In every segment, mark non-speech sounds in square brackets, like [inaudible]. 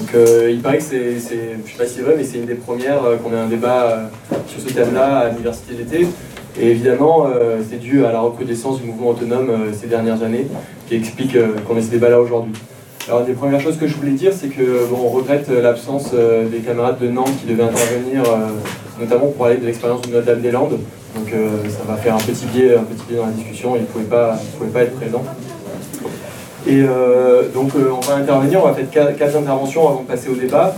Donc euh, il paraît que c'est, je sais pas si c'est vrai, mais c'est une des premières euh, qu'on ait un débat euh, sur ce thème-là à l'université d'été. Et évidemment, c'est dû à la recrudescence du mouvement autonome ces dernières années, qui explique qu'on ait ce débat-là aujourd'hui. Alors, une des premières choses que je voulais dire, c'est que bon, on regrette l'absence des camarades de Nantes qui devaient intervenir, notamment pour parler de l'expérience de Notre-Dame-des-Landes. Donc, ça va faire un petit biais, un petit biais dans la discussion. Ils ne pouvaient pas, pouvaient pas être présents. Et euh, donc, euh, on va intervenir. On va faire quatre, quatre interventions avant de passer au débat.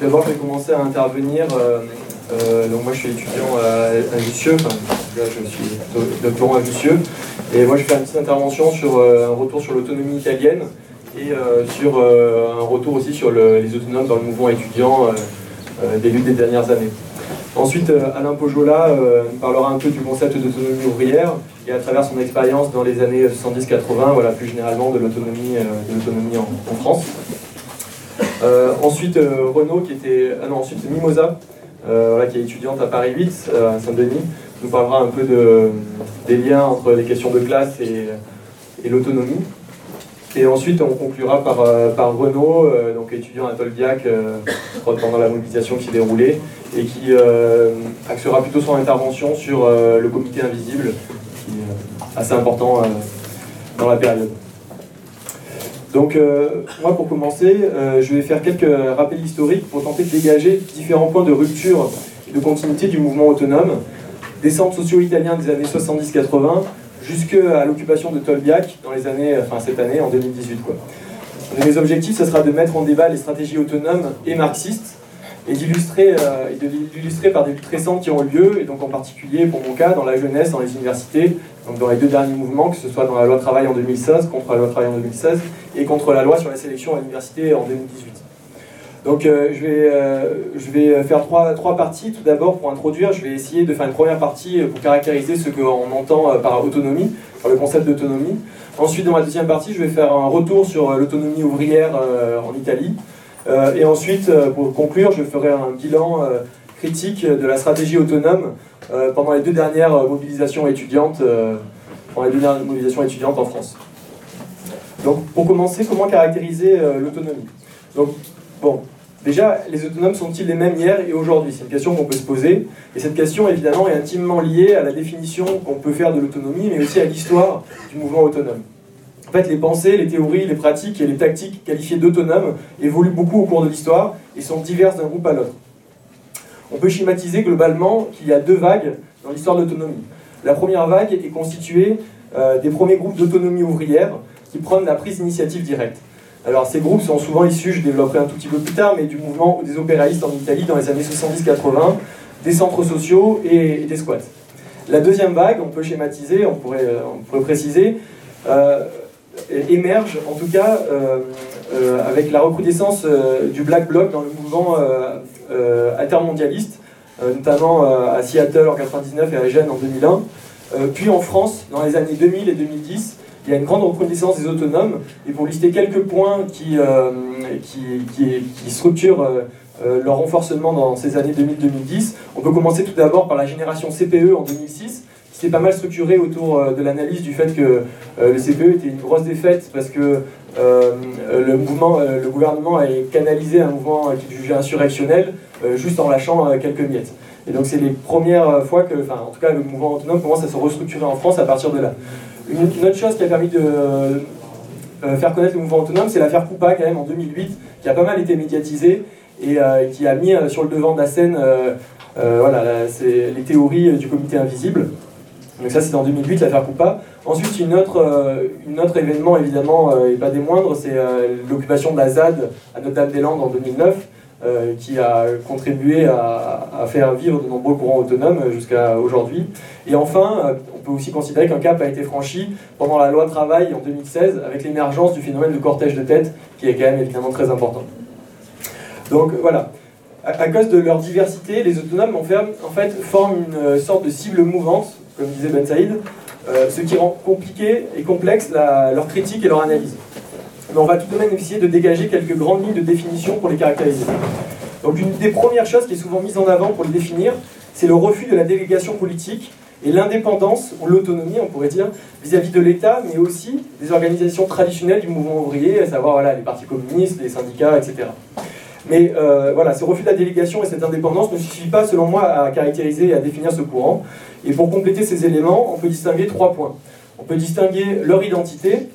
D'abord, je vais commencer à intervenir. euh, donc, moi, je suis étudiant à, à. Enfin, là, je suis do- doctorant à. Et moi, je faire une petite intervention sur un retour sur l'autonomie italienne et sur un retour aussi sur le- les autonomes dans le mouvement étudiant des luttes des dernières années. Ensuite, euh, Alain Pojola euh, nous parlera un peu du concept d'autonomie ouvrière et à travers son expérience dans les années 70-80, voilà, plus généralement de l'autonomie euh, en, en France. Ensuite, Renaud, qui était. Ah non, ensuite Mimosa, voilà, qui est étudiante à Paris 8, euh, à Saint-Denis, nous parlera un peu de, des liens entre les questions de classe et, et l'autonomie. Et ensuite, on conclura par, euh, par Renaud, euh, donc étudiant à Tolbiac euh, [laughs] pendant la mobilisation qui s'est déroulée, et qui axera plutôt son intervention sur le comité invisible, qui est assez important dans la période. Donc, moi, pour commencer, je vais faire quelques rappels historiques pour tenter de dégager différents points de rupture et de continuité du mouvement autonome, des centres sociaux italiens des années 70-80 jusqu'à l'occupation de Tolbiac dans les années, enfin cette année, en 2018. Quoi. Un de mes objectifs, ce sera de mettre en débat les stratégies autonomes et marxistes et d'illustrer euh, de l'illustrer par des luttes récentes qui ont eu lieu, et donc en particulier, pour mon cas, dans la jeunesse, dans les universités, donc dans les deux derniers mouvements, que ce soit dans la loi travail en 2016, contre la loi travail en 2016, et contre la loi sur la sélection à l'université en 2018. Donc euh, je, vais, euh, je vais faire trois, trois parties. Tout d'abord, pour introduire, je vais essayer de faire une première partie euh, pour caractériser ce qu'on entend par autonomie, par le concept d'autonomie. Ensuite, dans la deuxième partie, je vais faire un retour sur l'autonomie ouvrière en Italie. Et ensuite, pour conclure, je ferai un bilan critique de la stratégie autonome pendant les deux dernières mobilisations étudiantes, pendant les deux dernières mobilisations étudiantes en France. Donc, pour commencer, comment caractériser l'autonomie? Donc, bon, déjà, les autonomes sont-ils les mêmes hier et aujourd'hui? C'est une question qu'on peut se poser. Et cette question, évidemment, est intimement liée à la définition qu'on peut faire de l'autonomie, mais aussi à l'histoire du mouvement autonome. En fait, les pensées, les théories, les pratiques et les tactiques qualifiées d'autonomes évoluent beaucoup au cours de l'histoire et sont diverses d'un groupe à l'autre. On peut schématiser globalement qu'il y a deux vagues dans l'histoire de l'autonomie. La première vague est constituée euh, des premiers groupes d'autonomie ouvrière qui prennent la prise d'initiative directe. Alors ces groupes sont souvent issus, je développerai un tout petit peu plus tard, mais du mouvement des opéraïstes en Italie dans les années 70-80, des centres sociaux et, des squats. La deuxième vague, on peut schématiser, on pourrait, euh, préciser, euh, émerge en tout cas euh, avec la recrudescence du Black Bloc dans le mouvement intermondialiste, notamment à Seattle en 99 et à Gênes en 2001. Euh, puis en France, dans les années 2000 et 2010, il y a une grande reconnaissance des autonomes. Et pour lister quelques points qui, euh, qui, qui, structurent euh, euh, leur renforcement dans ces années 2000-2010, on peut commencer tout d'abord par la génération CPE en 2006, qui s'est pas mal structurée autour de l'analyse du fait que le CPE était une grosse défaite parce que le, mouvement, le gouvernement a canalisé un mouvement euh, qu'il jugeait insurrectionnel juste en lâchant quelques miettes. Et donc c'est les premières fois que, enfin en tout cas le mouvement autonome commence à se restructurer en France à partir de là. Une, autre chose qui a permis de euh, faire connaître le mouvement autonome, c'est l'affaire Coupa quand même en 2008, qui a pas mal été médiatisée et euh, qui a mis euh, sur le devant de la scène voilà, les théories du comité invisible. Donc ça c'est en 2008 l'affaire Coupa. Ensuite une autre, une autre événement évidemment et pas des moindres, c'est l'occupation de la ZAD à Notre-Dame-des-Landes en 2009 euh, qui a contribué à, faire vivre de nombreux courants autonomes jusqu'à aujourd'hui. Et enfin, euh, on peut aussi considérer qu'un cap a été franchi pendant la loi travail en 2016 avec l'émergence du phénomène de cortège de tête qui est quand même évidemment très important. Donc voilà. À, cause de leur diversité, les autonomes en fait, en fait, forment une euh, sorte de cible mouvante, comme disait Ben Saïd, ce qui rend compliqué et complexe leur critique et leur analyse. Mais on va tout de même essayer de dégager quelques grandes lignes de définition pour les caractériser. Donc une des premières choses qui est souvent mise en avant pour les définir, c'est le refus de la délégation politique et l'indépendance ou l'autonomie, on pourrait dire, vis-à-vis de l'État, mais aussi des organisations traditionnelles du mouvement ouvrier, à savoir voilà, les partis communistes, les syndicats, etc. Mais euh, voilà, ce refus de la délégation et cette indépendance ne suffit pas, selon moi, à caractériser et à définir ce courant. Et pour compléter ces éléments, on peut distinguer trois points. On peut distinguer leur identité,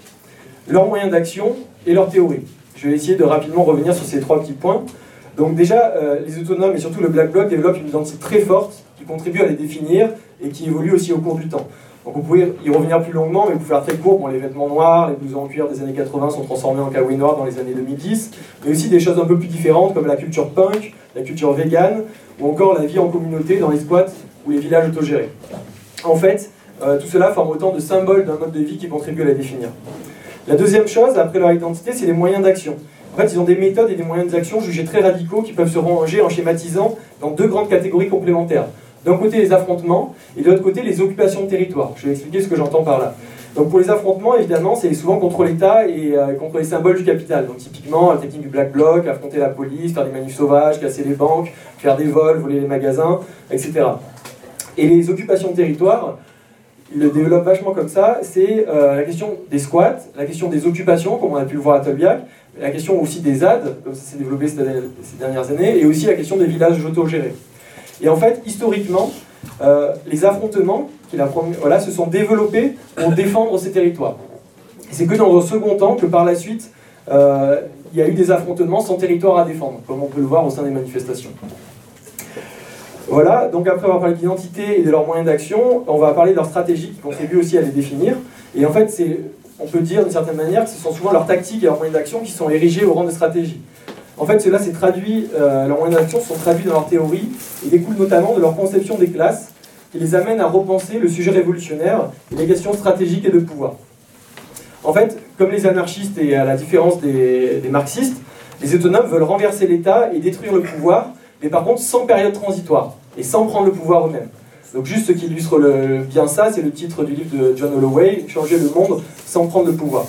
leurs moyens d'action et leur théorie. Je vais essayer de rapidement revenir sur ces trois petits points. Donc déjà, euh, les autonomes et surtout le Black Bloc développent une identité très forte qui contribue à les définir et qui évolue aussi au cours du temps. Donc vous pouvez y revenir plus longuement, mais pouvez faire très court. Bon, les vêtements noirs, les blousons en cuir des années 80 sont transformés en kawaii noir dans les années 2010, mais aussi des choses un peu plus différentes comme la culture punk, la culture vegan, ou encore la vie en communauté dans les squats ou les villages autogérés. En fait, euh, tout cela forme autant de symboles d'un mode de vie qui contribue à la définir. La deuxième chose, après leur identité, c'est les moyens d'action. En fait, ils ont des méthodes et des moyens d'action jugés très radicaux qui peuvent se ranger en schématisant dans deux grandes catégories complémentaires. D'un côté, les affrontements, et de l'autre côté, les occupations de territoire. Je vais expliquer ce que j'entends par là. Donc pour les affrontements, évidemment, c'est souvent contre l'État et euh, contre les symboles du capital. Donc typiquement, la technique du Black Bloc, affronter la police, faire des manifs sauvages, casser les banques, faire des vols, voler les magasins, etc. Et les occupations de territoire, le développent vachement comme ça, c'est euh, la question des squats, la question des occupations, comme on a pu le voir à Tolbiac, la question aussi des ZAD, comme ça s'est développé ces dernières années, et aussi la question des villages autogérés. Et en fait, historiquement, euh, les affrontements qui voilà, se sont développés pour défendre ces territoires. c'est que dans un second temps que par la suite, euh, il y a eu des affrontements sans territoire à défendre, comme on peut le voir au sein des manifestations. Voilà, donc après avoir parlé d'identité et de leurs moyens d'action, on va parler de leur stratégie qui contribue aussi à les définir. Et en fait, on peut dire d'une certaine manière que ce sont souvent leurs tactiques et leurs moyens d'action qui sont érigés au rang de stratégie. En fait, cela s'est traduit, euh, leurs moyens d'action sont traduits dans leur théorie et découlent notamment de leur conception des classes qui les amène à repenser le sujet révolutionnaire et les questions stratégiques et de pouvoir. En fait, comme les anarchistes et à la différence des marxistes, les autonomes veulent renverser l'État et détruire le pouvoir, mais par contre sans période transitoire et sans prendre le pouvoir eux-mêmes. Donc juste ce qui illustre bien ça, c'est le titre du livre de John Holloway, Changer le monde sans prendre le pouvoir.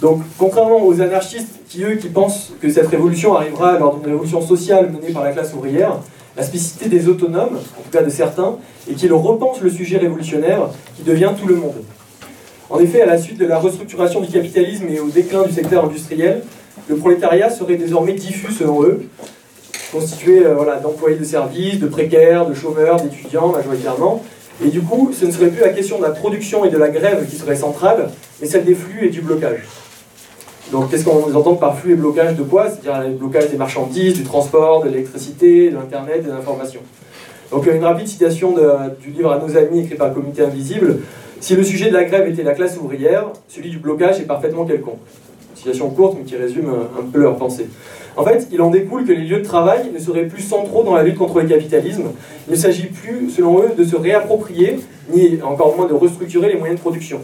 Donc contrairement aux anarchistes qui eux qui pensent que cette révolution arrivera lors d'une révolution sociale menée par la classe ouvrière, la spécificité des autonomes, en tout cas de certains, est qu'ils repensent le sujet révolutionnaire qui devient tout le monde. En effet, à la suite de la restructuration du capitalisme et au déclin du secteur industriel, le prolétariat serait désormais diffus selon eux, constitué euh, voilà, d'employés de services, de précaires, de chômeurs, d'étudiants majoritairement. Et du coup, ce ne serait plus la question de la production et de la grève qui serait centrale, mais celle des flux et du blocage. Donc, qu'est-ce qu'on entend par flux et blocage de quoi? C'est-à-dire le blocage des marchandises, du transport, de l'électricité, de l'Internet, de l'information. Donc, une rapide citation du livre À nos amis écrit par le Comité Invisible. Si le sujet de la grève était la classe ouvrière, celui du blocage est parfaitement quelconque. citation courte, mais qui résume un peu leur pensée. En fait, il en découle que les lieux de travail ne seraient plus centraux dans la lutte contre le capitalisme. Il ne s'agit plus, selon eux, de se réapproprier, ni encore moins de restructurer les moyens de production.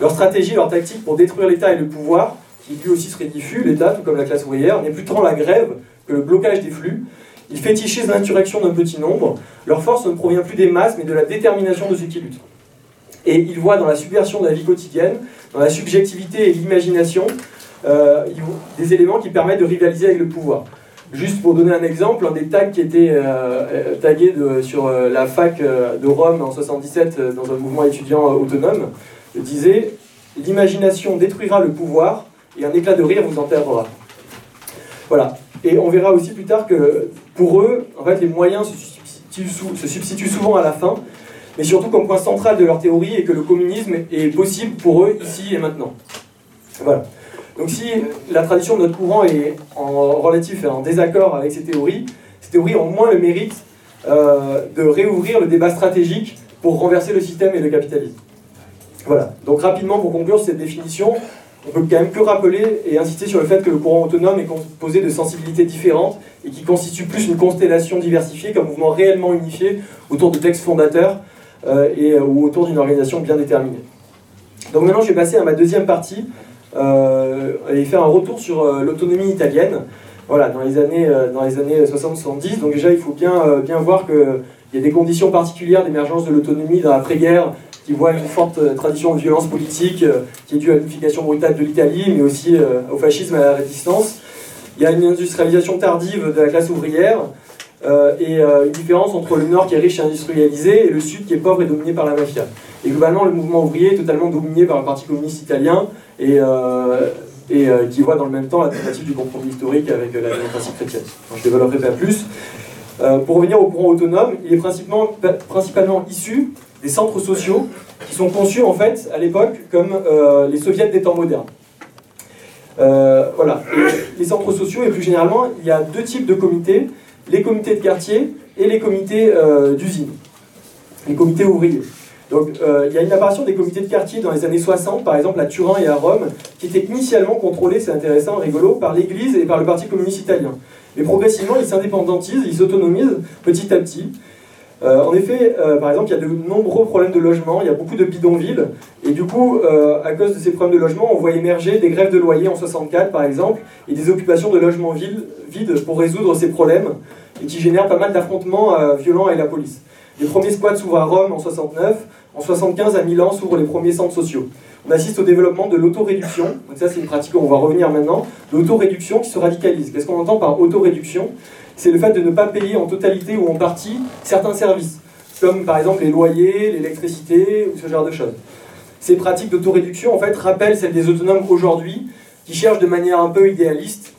Leur stratégie, leur tactique pour détruire l'État et le pouvoir, qui lui aussi serait diffus, l'État, tout comme la classe ouvrière, n'est plus tant la grève que le blocage des flux. Ils fétichissent l'insurrection d'un petit nombre. Leur force ne provient plus des masses, mais de la détermination de ceux qui luttent. Et ils voient dans la subversion de la vie quotidienne, dans la subjectivité et l'imagination, euh, des éléments qui permettent de rivaliser avec le pouvoir. Juste pour donner un exemple, un des tags qui était euh, euh, tagué sur la fac de Rome en 77 dans un mouvement étudiant autonome disait L'imagination détruira le pouvoir et un éclat de rire vous enterrera. Voilà. Et on verra aussi plus tard que pour eux, en fait, les moyens se substituent, se substituent souvent à la fin, mais surtout comme point central de leur théorie et que le communisme est possible pour eux ici et maintenant. Voilà. Donc si la tradition de notre courant est en relatif et en désaccord avec ces théories, ces théories ont moins le mérite euh, de réouvrir le débat stratégique pour renverser le système et le capitalisme. Voilà. Donc rapidement, pour conclure cette définition, on peut quand même que rappeler et insister sur le fait que le courant autonome est composé de sensibilités différentes et qui constitue plus une constellation diversifiée qu'un mouvement réellement unifié autour de textes fondateurs euh, et, euh, ou autour d'une organisation bien déterminée. Donc maintenant, je vais passer à ma deuxième partie, et faire un retour sur euh, l'autonomie italienne. Voilà, dans les années, euh, dans années 60-70. Donc déjà, il faut bien, bien voir qu'il y a des conditions particulières d'émergence de l'autonomie dans l'après-guerre qui voit une forte tradition de violence politique qui est due à l'unification brutale de l'Italie, mais aussi au fascisme et à la résistance. Il y a une industrialisation tardive de la classe ouvrière et une différence entre le nord qui est riche et industrialisé et le sud qui est pauvre et dominé par la mafia. Et globalement, le mouvement ouvrier est totalement dominé par le Parti communiste italien et, euh, et qui voit dans le même temps la thématique du compromis historique avec la démocratie chrétienne. je ne développerai pas plus. pour revenir au courant autonome, il est principalement, issu des centres sociaux qui sont conçus en fait à l'époque comme les soviets des temps modernes. voilà. Les centres sociaux, et plus généralement, il y a deux types de comités les comités de quartier et les comités euh, d'usine, les comités ouvriers. Donc euh, il y a une apparition des comités de quartier dans les années 60, par exemple à Turin et à Rome, qui étaient initialement contrôlés, c'est intéressant, rigolo, par l'Église et par le Parti communiste italien. Mais progressivement, ils s'indépendantisent, ils s'autonomisent petit à petit. Euh, en effet, par exemple, il y a de nombreux problèmes de logement, il y a beaucoup de bidonvilles, et du coup, à cause de ces problèmes de logement, on voit émerger des grèves de loyer en 64, par exemple, et des occupations de logements vides pour résoudre ces problèmes et qui génère pas mal d'affrontements euh, violents avec la police. Les premiers squats s'ouvrent à Rome en 69, en 75 à Milan s'ouvrent les premiers centres sociaux. On assiste au développement de l'autoréduction, donc ça c'est une pratique on va revenir maintenant, l'autoréduction qui se radicalise. Qu'est-ce qu'on entend par autoréduction? C'est le fait de ne pas payer en totalité ou en partie certains services, comme par exemple les loyers, l'électricité ou ce genre de choses. Ces pratiques d'autoréduction en fait rappellent celles des autonomes aujourd'hui qui cherchent de manière un peu idéaliste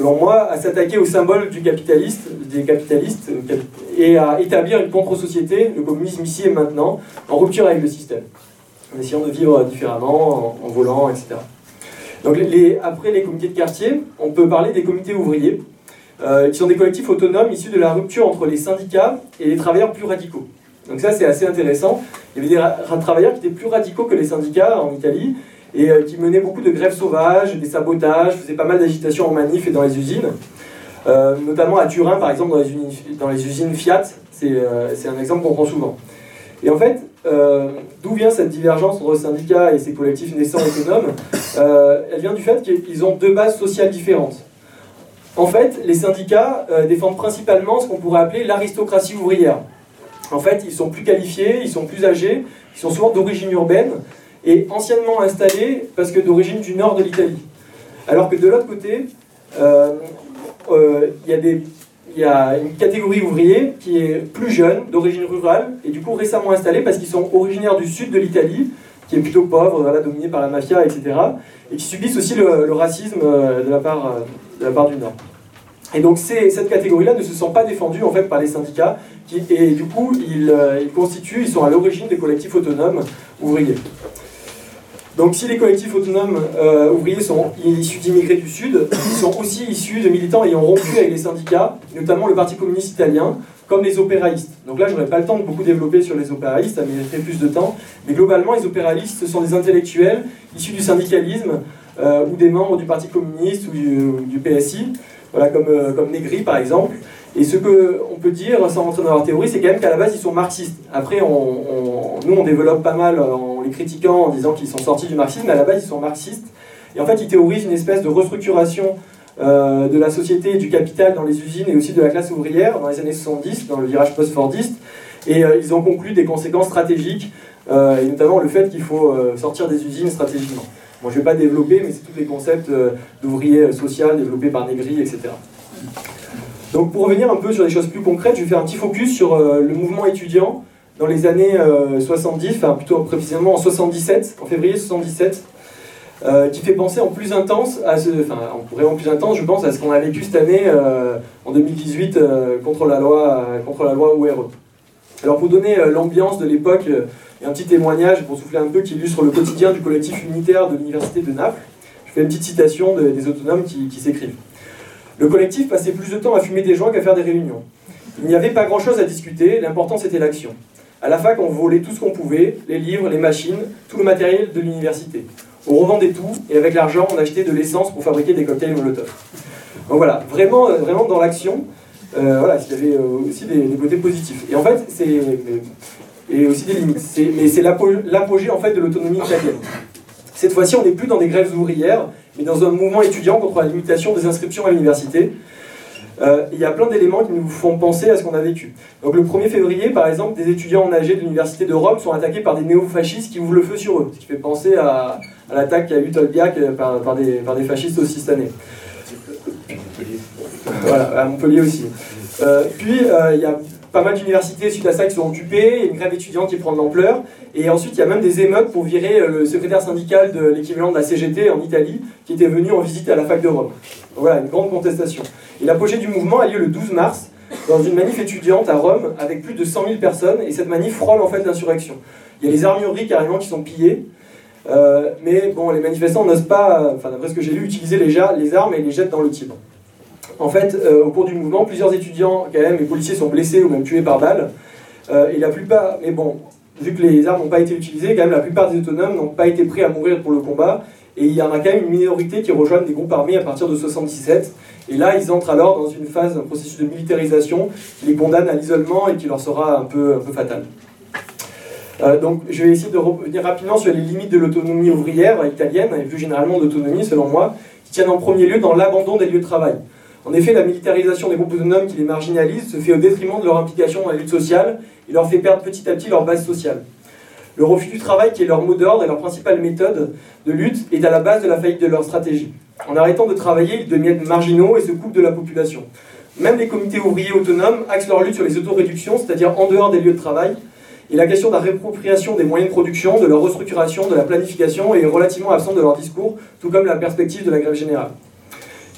selon moi, à s'attaquer au symbole du capitaliste, des capitalistes euh, et à établir une contre-société, le communisme ici et maintenant, en rupture avec le système, en essayant de vivre différemment, en, volant, etc. Donc après les comités de quartier, on peut parler des comités ouvriers, euh, qui sont des collectifs autonomes issus de la rupture entre les syndicats et les travailleurs plus radicaux. Donc ça c'est assez intéressant. Il y avait des travailleurs qui étaient plus radicaux que les syndicats en Italie, et euh, qui menait beaucoup de grèves sauvages, des sabotages, faisait pas mal d'agitation en manif et dans les usines. Euh, notamment à Turin, par exemple, dans les, usines Fiat, euh, c'est un exemple qu'on prend souvent. Et en fait, d'où vient cette divergence entre syndicats et ces collectifs naissants autonomes Elle vient du fait qu'ils ont deux bases sociales différentes. En fait, les syndicats défendent principalement ce qu'on pourrait appeler l'aristocratie ouvrière. En fait, ils sont plus qualifiés, ils sont plus âgés, ils sont souvent d'origine urbaine, et anciennement installé parce que d'origine du nord de l'Italie. Alors que de l'autre côté, euh, euh, il y, a une catégorie ouvrier qui est plus jeune, d'origine rurale, et du coup récemment installée parce qu'ils sont originaires du sud de l'Italie, qui est plutôt pauvre, voilà, dominé par la mafia, etc., et qui subissent aussi le, racisme euh, de la, part, du Nord. Et donc cette catégorie-là ne se sent pas défendue en fait par les syndicats, et du coup ils constituent, ils sont à l'origine des collectifs autonomes ouvriers. Donc si les collectifs autonomes euh, ouvriers sont issus d'immigrés du Sud, ils sont aussi issus de militants ayant rompu avec les syndicats, notamment le Parti communiste italien, comme les opéraïstes. Donc là, je n'aurais pas le temps de beaucoup développer sur les opéraïstes, ça mériterait plus de temps. Mais globalement, les opéraïstes, sont des intellectuels issus du syndicalisme euh, ou des membres du Parti communiste ou du, PSI, voilà, comme, euh, comme Negri par exemple. Et ce qu'on peut dire, sans rentrer dans leur théorie, c'est quand même qu'à la base, ils sont marxistes. Après, on, nous, on développe pas mal en les critiquant, en disant qu'ils sont sortis du marxisme, mais à la base, ils sont marxistes. Et en fait, ils théorisent une espèce de restructuration euh, de la société et du capital dans les usines et aussi de la classe ouvrière dans les années 70, dans le virage post-fordiste. Et euh, ils ont conclu des conséquences stratégiques, euh, et notamment le fait qu'il faut sortir des usines stratégiquement. Bon, je ne vais pas développer, mais c'est tous les concepts d'ouvriers social développés par Negri, etc. Donc pour revenir un peu sur des choses plus concrètes, je vais faire un petit focus sur euh, le mouvement étudiant dans les années 70, euh, enfin plutôt précisément en 77, en février 77, euh, qui fait penser en plus intense à ce, enfin en plus intense, je pense, à ce qu'on a vécu cette année en 2018 contre la loi contre la loi ORE. Alors pour donner l'ambiance de l'époque et un petit témoignage pour souffler un peu qui illustre le quotidien du collectif unitaire de l'université de Naples, je fais une petite citation des autonomes qui s'écrivent. Le collectif passait plus de temps à fumer des joints qu'à faire des réunions. Il n'y avait pas grand-chose à discuter, l'important c'était l'action. À la fac, on volait tout ce qu'on pouvait, les livres, les machines, tout le matériel de l'université. On revendait tout, et avec l'argent, on achetait de l'essence pour fabriquer des cocktails Molotov. Donc voilà, vraiment, euh, vraiment dans l'action, euh, voilà, il y avait euh, aussi des, côtés positifs. Et en fait, c'est... Et aussi des limites. Mais c'est l'apogée en fait de l'autonomie italienne. Cette fois-ci, on n'est plus dans des grèves ouvrières, mais dans un mouvement étudiant contre la limitation des inscriptions à l'université. Euh, il y a plein d'éléments qui nous font penser à ce qu'on a vécu. Donc le 1er février, par exemple, des étudiants âgés de l'université de Rome sont attaqués par des néo-fascistes qui ouvrent le feu sur eux, ce qui fait penser à, l'attaque qu'a eu Tolbiac euh, par, des, par, des, fascistes aussi cette année. Voilà, à Montpellier aussi. Euh, puis il y a pas mal d'universités suite à ça qui sont occupées, une grève étudiante qui prend de l'ampleur, et ensuite il y a même des émeutes pour virer le secrétaire syndical de l'équivalent de la CGT en Italie, qui était venu en visite à la fac de Rome. voilà, une grande contestation. Et l'apogée du mouvement a lieu le 12 mars, dans une manif étudiante à Rome, avec plus de 100 000 personnes, et cette manif frôle en fait l'insurrection. Il y a les armureries carrément qui sont pillées, euh, mais bon, les manifestants n'osent pas, enfin d'après ce que j'ai lu, utiliser les, les, armes et les jettent dans le Tibre. En fait, euh, au cours du mouvement, plusieurs étudiants quand même et policiers sont blessés ou même tués par balle. Euh, et la plupart, mais bon, vu que les armes n'ont pas été utilisées, quand même la plupart des autonomes n'ont pas été prêts à mourir pour le combat. Et il y en a quand même une minorité qui rejoignent des groupes armés à partir de 77. Et là, ils entrent alors dans une phase, un processus de militarisation qui les condamne à l'isolement et qui leur sera un peu, un peu fatal. Euh, donc, je vais essayer de revenir rapidement sur les limites de l'autonomie ouvrière italienne, et plus généralement d'autonomie, selon moi, qui tiennent en premier lieu dans l'abandon des lieux de travail. En effet, la militarisation des groupes autonomes qui les marginalisent se fait au détriment de leur implication dans la lutte sociale et leur fait perdre petit à petit leur base sociale. Le refus du travail, qui est leur mot d'ordre et leur principale méthode de lutte, est à la base de la faillite de leur stratégie. En arrêtant de travailler, ils deviennent marginaux et se coupent de la population. Même les comités ouvriers autonomes axent leur lutte sur les autoréductions, c'est-à-dire en dehors des lieux de travail, et la question de la réappropriation des moyens de production, de leur restructuration, de la planification est relativement absente de leur discours, tout comme la perspective de la grève générale.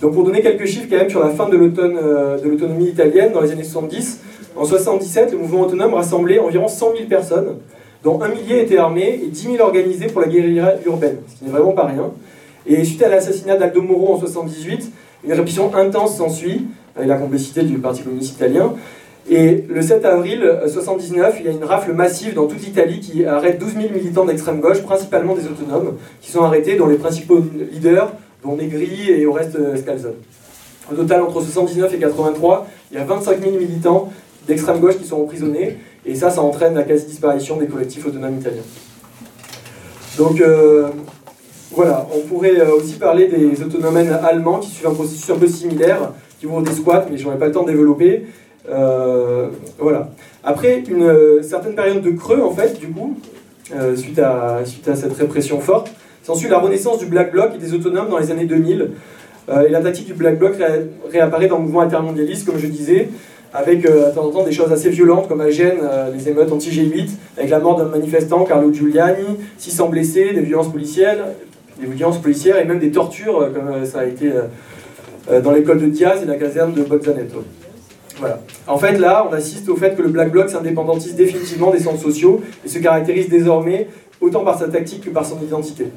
Donc pour donner quelques chiffres quand même sur la fin de euh, l'autonomie italienne dans les années 70, en 77, le mouvement autonome rassemblait environ 100 000 personnes, dont un millier étaient armés et 10 000 organisés pour la guérilla urbaine, ce qui n'est vraiment pas rien. Et suite à l'assassinat d'Aldo Moro en 78, une répression intense s'ensuit, avec la complicité du Parti communiste italien, et le 7 avril 1979, il y a une rafle massive dans toute l'Italie qui arrête 12 000 militants d'extrême gauche, principalement des autonomes, qui sont arrêtés, dont les principaux leaders, dont Negri et au reste Scalzone. Au total, entre 1979 et 83, il y a 25 000 militants d'extrême gauche qui sont emprisonnés, et ça, ça entraîne la quasi-disparition des collectifs autonomes italiens. Donc, euh, voilà, on pourrait euh, aussi parler des autonomènes allemands qui suivent un processus un peu similaire, qui vont des squats, mais je n'aurai pas le temps de développer, euh, voilà. Après une euh, certaine période de creux, en fait, du coup, euh, suite, à, suite à cette répression forte, s'ensuit la renaissance du Black Bloc et des autonomes dans les années 2000. et la tactique du Black Bloc réapparaît dans le mouvement intermondialiste, comme je disais, avec de temps en temps des choses assez violentes, comme à Gênes, les émeutes anti-G8, avec la mort d'un manifestant, Carlo Giuliani, 600 blessés, des violences policières, des violences policières et même des tortures, comme ça a été dans l'école de Diaz et la caserne de Bolzaneto. En fait, là, on assiste au fait que le Black Bloc s'indépendantise définitivement des centres sociaux et se caractérise désormais autant par sa tactique que par son identité.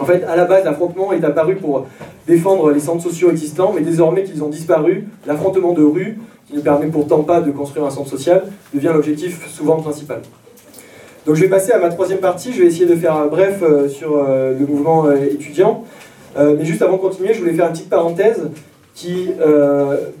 En fait, à la base, l'affrontement est apparu pour défendre les centres sociaux existants, mais désormais qu'ils ont disparu, l'affrontement de rue, qui ne permet pourtant pas de construire un centre social, devient l'objectif souvent principal. Donc je vais passer à ma troisième partie, je vais essayer de faire un bref euh, sur euh, le mouvement euh, étudiant. mais juste avant de continuer, je voulais faire une petite parenthèse qui,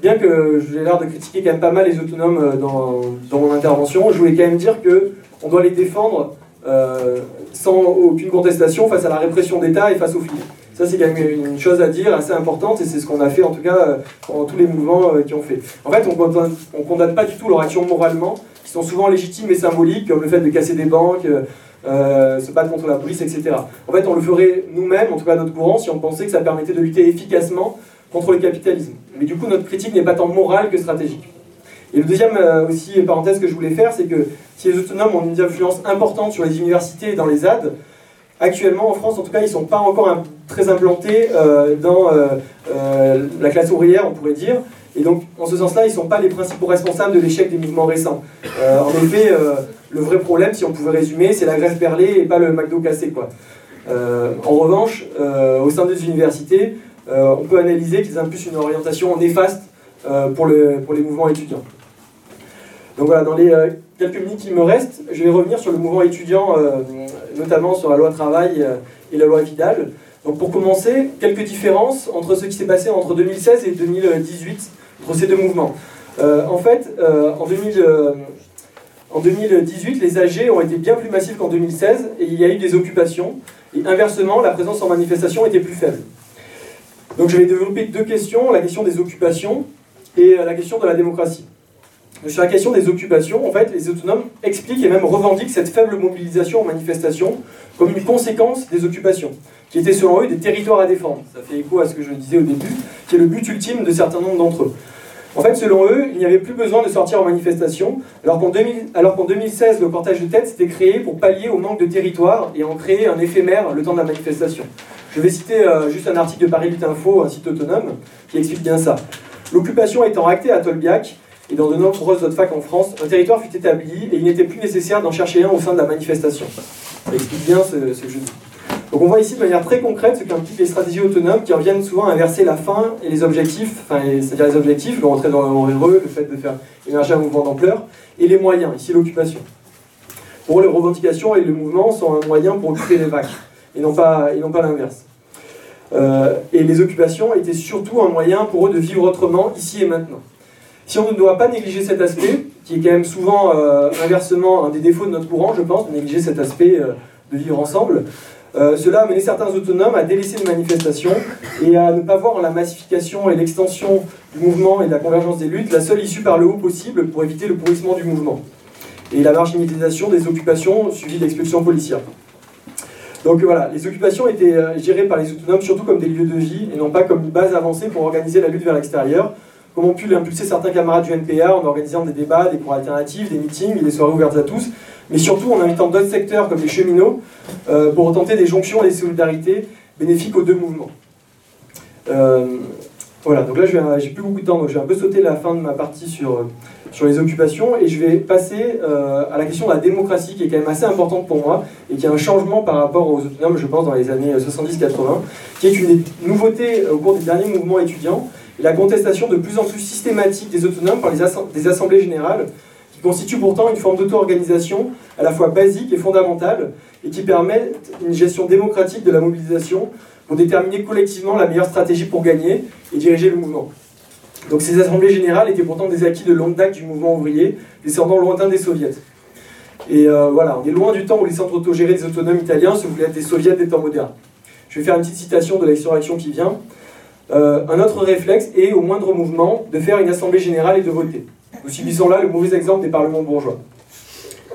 bien que j'ai l'air de critiquer quand même pas mal les autonomes dans, dans, mon intervention, je voulais quand même dire qu'on doit les défendre euh, sans aucune contestation face à la répression d'État et face aux flics. Ça, c'est quand même une chose à dire assez importante et c'est ce qu'on a fait en tout cas pendant tous les mouvements qui ont fait. En fait, on condamne, condamne pas du tout leur action moralement, qui sont souvent légitimes et symboliques, comme le fait de casser des banques, se battre contre la police, etc. En fait, on le ferait nous-mêmes, en tout cas notre courant, si on pensait que ça permettait de lutter efficacement contre le capitalisme. Mais du coup, notre critique n'est pas tant morale que stratégique. Et le deuxième euh, aussi parenthèse que je voulais faire, c'est que si les autonomes ont une influence importante sur les universités et dans les ZAD, actuellement en France en tout cas, ils ne sont pas encore très implantés euh, dans euh, la classe ouvrière, on pourrait dire. Et donc, en ce sens-là, ils ne sont pas les principaux responsables de l'échec des mouvements récents. en effet, le vrai problème, si on pouvait résumer, c'est la grève perlée et pas le McDo cassé. Quoi. en revanche, au sein des universités, on peut analyser qu'ils impulsent une orientation néfaste pour, pour les mouvements étudiants. Donc voilà, dans les euh, quelques minutes qui me restent, je vais revenir sur le mouvement étudiant, notamment sur la loi travail et la loi Vidal. Donc pour commencer, quelques différences entre ce qui s'est passé entre 2016 et 2018, entre ces deux mouvements. en fait, en, 2000, en 2018, les AG ont été bien plus massifs qu'en 2016 et il y a eu des occupations. Et inversement, la présence en manifestation était plus faible. Donc je vais développer deux questions, la question des occupations et euh, la question de la démocratie. Sur la question des occupations, en fait, les autonomes expliquent et même revendiquent cette faible mobilisation en manifestation comme une conséquence des occupations, qui étaient selon eux des territoires à défendre. Ça fait écho à ce que je disais au début, qui est le but ultime de certains nombres d'entre eux. En fait, selon eux, il n'y avait plus besoin de sortir en manifestation, alors qu'en 2016, le cortège de tête s'était créé pour pallier au manque de territoire et en créer un éphémère le temps de la manifestation. Je vais citer euh, juste un article de Paris Lutte-Info, un site autonome, qui explique bien ça. L'occupation étant actée à Tolbiac et dans de nombreuses autres facs en France, un territoire fut établi et il n'était plus nécessaire d'en chercher un au sein de la manifestation. Ça explique bien ce, ce que je dis. Donc on voit ici de manière très concrète ce qu'impliquent les stratégies autonomes qui reviennent souvent à inverser la fin et les objectifs, enfin c'est-à-dire les objectifs, le retrait dans le heureux, le fait de faire émerger un mouvement d'ampleur, et les moyens, ici l'occupation. Pour les revendications et le mouvement sont un moyen pour occuper les vagues, et non pas, et non pas l'inverse. Euh, et les occupations étaient surtout un moyen pour eux de vivre autrement, ici et maintenant. Si on ne doit pas négliger cet aspect, qui est quand même souvent euh, inversement un des défauts de notre courant, je pense, de négliger cet aspect euh, de vivre ensemble, euh, cela a mené certains autonomes à délaisser les manifestations et à ne pas voir en la massification et l'extension du mouvement et de la convergence des luttes la seule issue par le haut possible pour éviter le pourrissement du mouvement et la marginalisation des occupations suivies d'expulsions policières. Donc voilà, les occupations étaient gérées par les autonomes surtout comme des lieux de vie et non pas comme une base avancée pour organiser la lutte vers l'extérieur, comme ont pu l'impulser certains camarades du NPA en organisant des débats, des cours alternatifs, des meetings et des soirées ouvertes à tous, mais surtout en invitant d'autres secteurs comme les cheminots euh, pour tenter des jonctions et des solidarités bénéfiques aux deux mouvements. Euh, voilà, donc là j'ai plus beaucoup de temps, donc je vais un peu sauter la fin de ma partie sur, euh, sur les occupations et je vais passer à la question de la démocratie qui est quand même assez importante pour moi et qui est un changement par rapport aux autonomes, je pense, dans les années 70-80, qui est une nouveauté au cours des derniers mouvements étudiants et la contestation de plus en plus systématique des autonomes par les des assemblées générales qui constitue pourtant une forme d'auto-organisation à la fois basique et fondamentale, et qui permet une gestion démocratique de la mobilisation pour déterminer collectivement la meilleure stratégie pour gagner et diriger le mouvement. Donc ces assemblées générales étaient pourtant des acquis de longue date du mouvement ouvrier, descendant lointain des soviets. Et euh, voilà, on est loin du temps où les centres autogérés des autonomes italiens se voulaient être des soviets des temps modernes. Je vais faire une petite citation de l'extraction qui vient. Euh, un autre réflexe est, au moindre mouvement, de faire une assemblée générale et de voter. Nous subissons là le mauvais exemple des parlements bourgeois.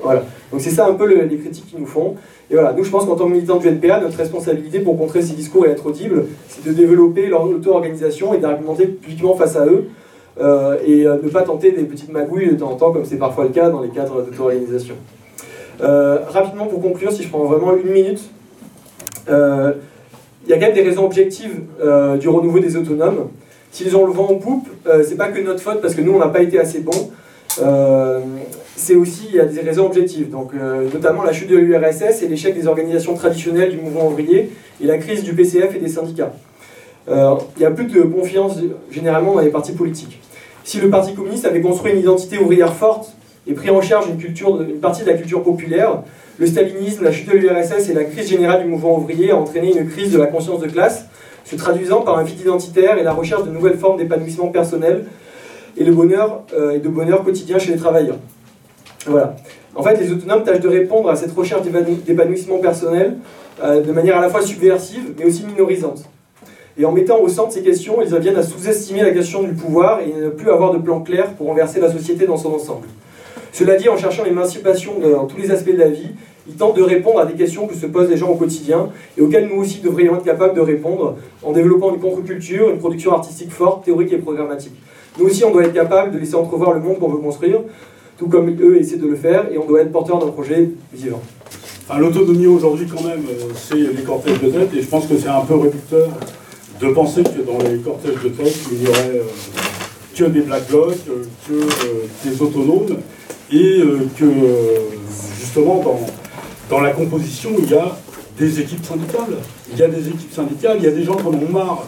Voilà. Donc c'est ça un peu les critiques qu'ils nous font. Et voilà, nous je pense qu'en tant que militants du NPA, notre responsabilité pour contrer ces discours et être audibles, c'est de développer leur auto-organisation et d'argumenter publiquement face à eux, euh, et euh, ne pas tenter des petites magouilles de temps en temps, comme c'est parfois le cas dans les cadres d'auto-organisation. Euh, rapidement pour conclure, si je prends vraiment une minute, il y a quand même des raisons objectives du renouveau des autonomes. S'ils ont le vent en poupe, euh, c'est pas que notre faute parce que nous on n'a pas été assez bons. Euh, c'est aussi il y a des raisons objectives, donc euh, notamment la chute de l'URSS et l'échec des organisations traditionnelles du mouvement ouvrier et la crise du PCF et des syndicats. il n'y a plus de confiance généralement dans les partis politiques. Si le Parti communiste avait construit une identité ouvrière forte et pris en charge une partie de la culture populaire, le stalinisme, la chute de l'URSS et la crise générale du mouvement ouvrier ont entraîné une crise de la conscience de classe se traduisant par un vide identitaire et la recherche de nouvelles formes d'épanouissement personnel et, euh, de bonheur quotidien chez les travailleurs. Voilà. En fait, les autonomes tâchent de répondre à cette recherche d'épanouissement personnel euh, de manière à la fois subversive, mais aussi minorisante. Et en mettant au centre ces questions, ils viennent à sous-estimer la question du pouvoir et ne plus avoir de plan clair pour renverser la société dans son ensemble. Cela dit, en cherchant l'émancipation dans tous les aspects de la vie, il tente de répondre à des questions que se posent les gens au quotidien et auxquelles nous aussi devrions être capables de répondre en développant une contre-culture, une production artistique forte, théorique et programmatique. Nous aussi, on doit être capable de laisser entrevoir le monde qu'on veut construire, tout comme eux essaient de le faire, et on doit être porteur d'un projet vivant. L'autonomie aujourd'hui, quand même, euh, c'est les cortèges de tête, et je pense que c'est un peu réducteur de penser que dans les cortèges de tête, il n'y aurait euh, que des black blocs, euh, que des autonomes, et que justement dans dans la composition, il y a des équipes syndicales. Il y a des équipes syndicales, il y a des gens qui en ont marre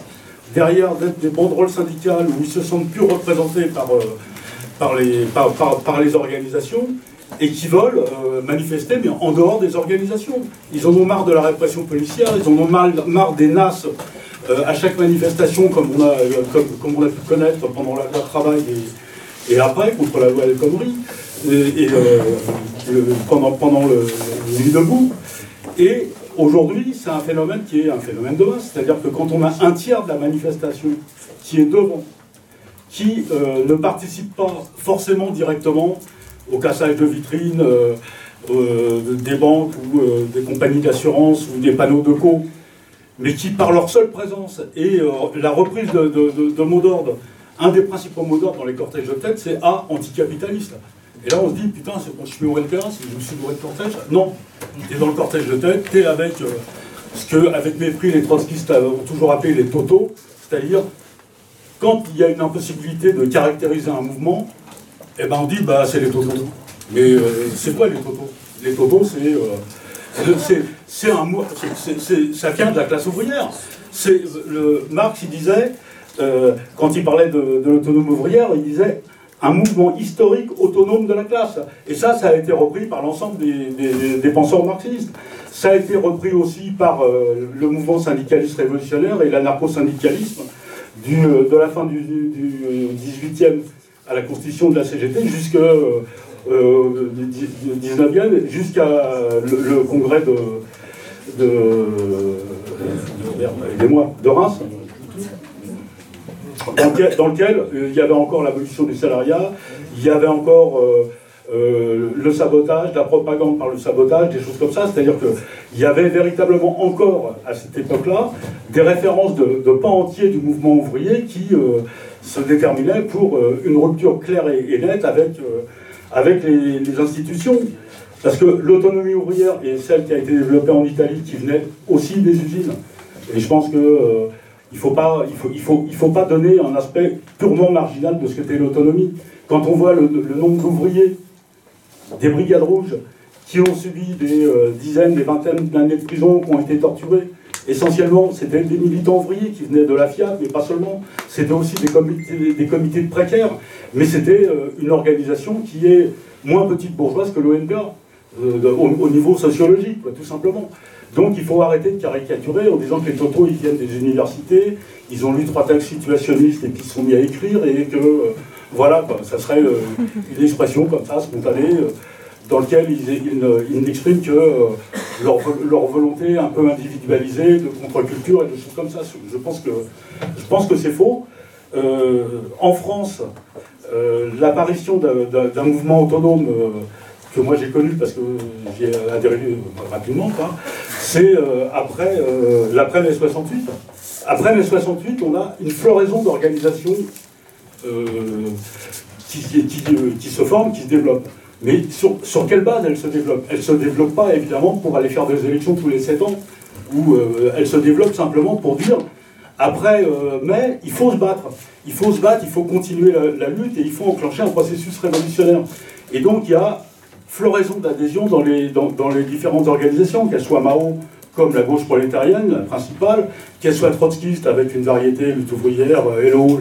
derrière d'être des banderoles syndicales où ils se sentent plus représentés par, euh, par, les, par, les organisations et qui veulent euh, manifester, mais en dehors des organisations. Ils en ont marre de la répression policière, ils en ont marre, marre des NAS euh, à chaque manifestation, comme on a, comme, on a pu connaître pendant la loi travail et, après, contre la loi des conneries et, pendant, pendant le, nuit debout. Et aujourd'hui, c'est un phénomène qui est un phénomène de masse. C'est-à-dire que quand on a un tiers de la manifestation qui est devant, qui euh, ne participe pas forcément directement au cassage de vitrines euh, euh, des banques ou des compagnies d'assurance ou des panneaux de co, mais qui par leur seule présence et la reprise de, mots d'ordre un des principaux mots d'ordre dans les cortèges de tête, c'est A, anticapitaliste. Et là, on se dit, putain, je suis au LPA, si je suis bourré de cortège? Non, tu es dans le cortège de tête, tu es avec euh, ce que, avec mépris, les trotskistes ont toujours appelé les totos, c'est-à-dire, quand il y a une impossibilité de caractériser un mouvement, eh ben on dit, bah, c'est les totos. Mais euh, c'est quoi les totos? Les totos, c'est. C'est un mot, ça vient de la classe ouvrière. C'est Marx, il disait, euh, quand il parlait de, l'autonome ouvrière, il disait un mouvement historique autonome de la classe. Et ça, ça a été repris par l'ensemble des, penseurs marxistes. Ça a été repris aussi par euh, le mouvement syndicaliste révolutionnaire et l'anarcho-syndicalisme euh, de la fin du, du, 18e à la constitution de la CGT jusqu'au euh, 19e, jusqu'à le, congrès de, de, de, de Reims dans lequel, euh, il y avait encore l'abolition du salariat, il y avait encore euh, euh, le sabotage, la propagande par le sabotage, des choses comme ça. C'est-à-dire qu'il y avait véritablement encore, à cette époque-là, des références de, de pans entiers du mouvement ouvrier qui se déterminaient pour une rupture claire et, nette avec, avec les, institutions. Parce que l'autonomie ouvrière est celle qui a été développée en Italie, qui venait aussi des usines. Et je pense que il ne faut, pas, il faut, il il pas donner un aspect purement marginal de ce qu'était l'autonomie. Quand on voit le, nombre d'ouvriers des brigades rouges qui ont subi des euh, dizaines, des vingtaines d'années de prison, qui ont été torturés, essentiellement, c'était des militants ouvriers qui venaient de la FIAC, mais pas seulement. C'était aussi des comités, de précaires. Mais c'était euh, une organisation qui est moins petite bourgeoise que l'ONG, euh, au, niveau sociologique, tout simplement. Donc il faut arrêter de caricaturer en disant que les totaux ils viennent des universités, ils ont lu trois textes situationnistes et qu'ils se sont mis à écrire et que euh, voilà, ça serait euh, [laughs] une expression comme ça, spontanée, dans laquelle ils, n'expriment que leur, volonté un peu individualisée de contre-culture et de choses comme ça. Je pense que, je pense que c'est faux. en France, l'apparition d'un mouvement autonome que moi j'ai connu parce que j'ai adhéré rapidement, c'est euh, après euh, l'après mai 68. Après mai 68, on a une floraison d'organisations euh, qui, se forment, qui se développent. Mais sur, sur quelle base elles se développent? Elles ne se développent pas évidemment pour aller faire des élections tous les 7 ans, ou elles se développent simplement pour dire après mai, il faut se battre. Il faut se battre, il faut continuer la, lutte et il faut enclencher un processus révolutionnaire. Et donc il y a floraison d'adhésion dans les, dans, les différentes organisations, qu'elles soient Mao comme la gauche prolétarienne, la principale, qu'elles soient trotskistes avec une variété lutte ouvrière, euh, Hello,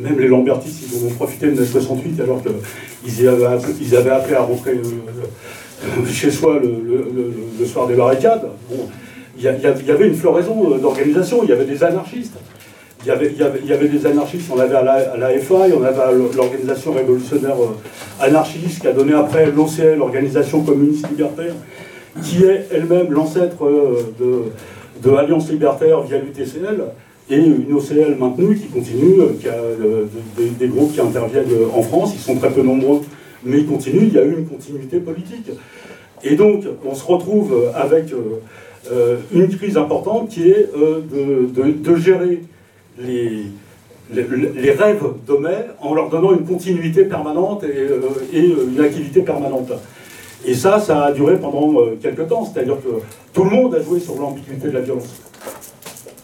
même les Lambertistes, ils ont profité de mai 68 alors qu'ils avaient, appelé, à rentrer euh, chez soi le, soir des barricades. Il y, y, avait une floraison euh, d'organisations, il y avait des anarchistes. Il y, avait, des anarchistes, on avait à la, la FA, on avait l'organisation révolutionnaire euh, anarchiste qui a donné après l'OCL, l'organisation communiste libertaire, qui est elle-même l'ancêtre euh, de, de Alliance libertaire via l'UTCL, et une OCL maintenue qui continue, euh, qui a des, groupes qui interviennent en France, ils sont très peu nombreux, mais ils continuent, il y a eu une continuité politique. Et donc, on se retrouve avec une crise importante qui est de gérer les, les, rêves d'Homère en leur donnant une continuité permanente et, euh, euh, une activité permanente. Et ça, ça a duré pendant euh, quelques temps, c'est-à-dire que tout le monde a joué sur l'ambiguïté de la violence,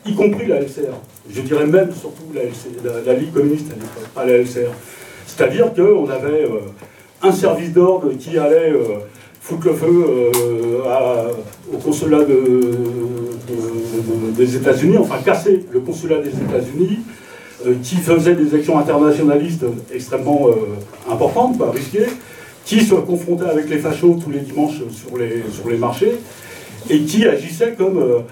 y compris la LCR. Je dirais même surtout la, Ligue communiste à l'époque, pas la LCR. C'est-à-dire qu'on avait un service d'ordre qui allait foutre le feu au consulat des États-Unis, enfin casser le consulat des États-Unis, euh, qui faisait des actions internationalistes extrêmement euh, importantes, pas risquées, qui se confrontait avec les fachos tous les dimanches sur les, sur les marchés, et qui agissait comme...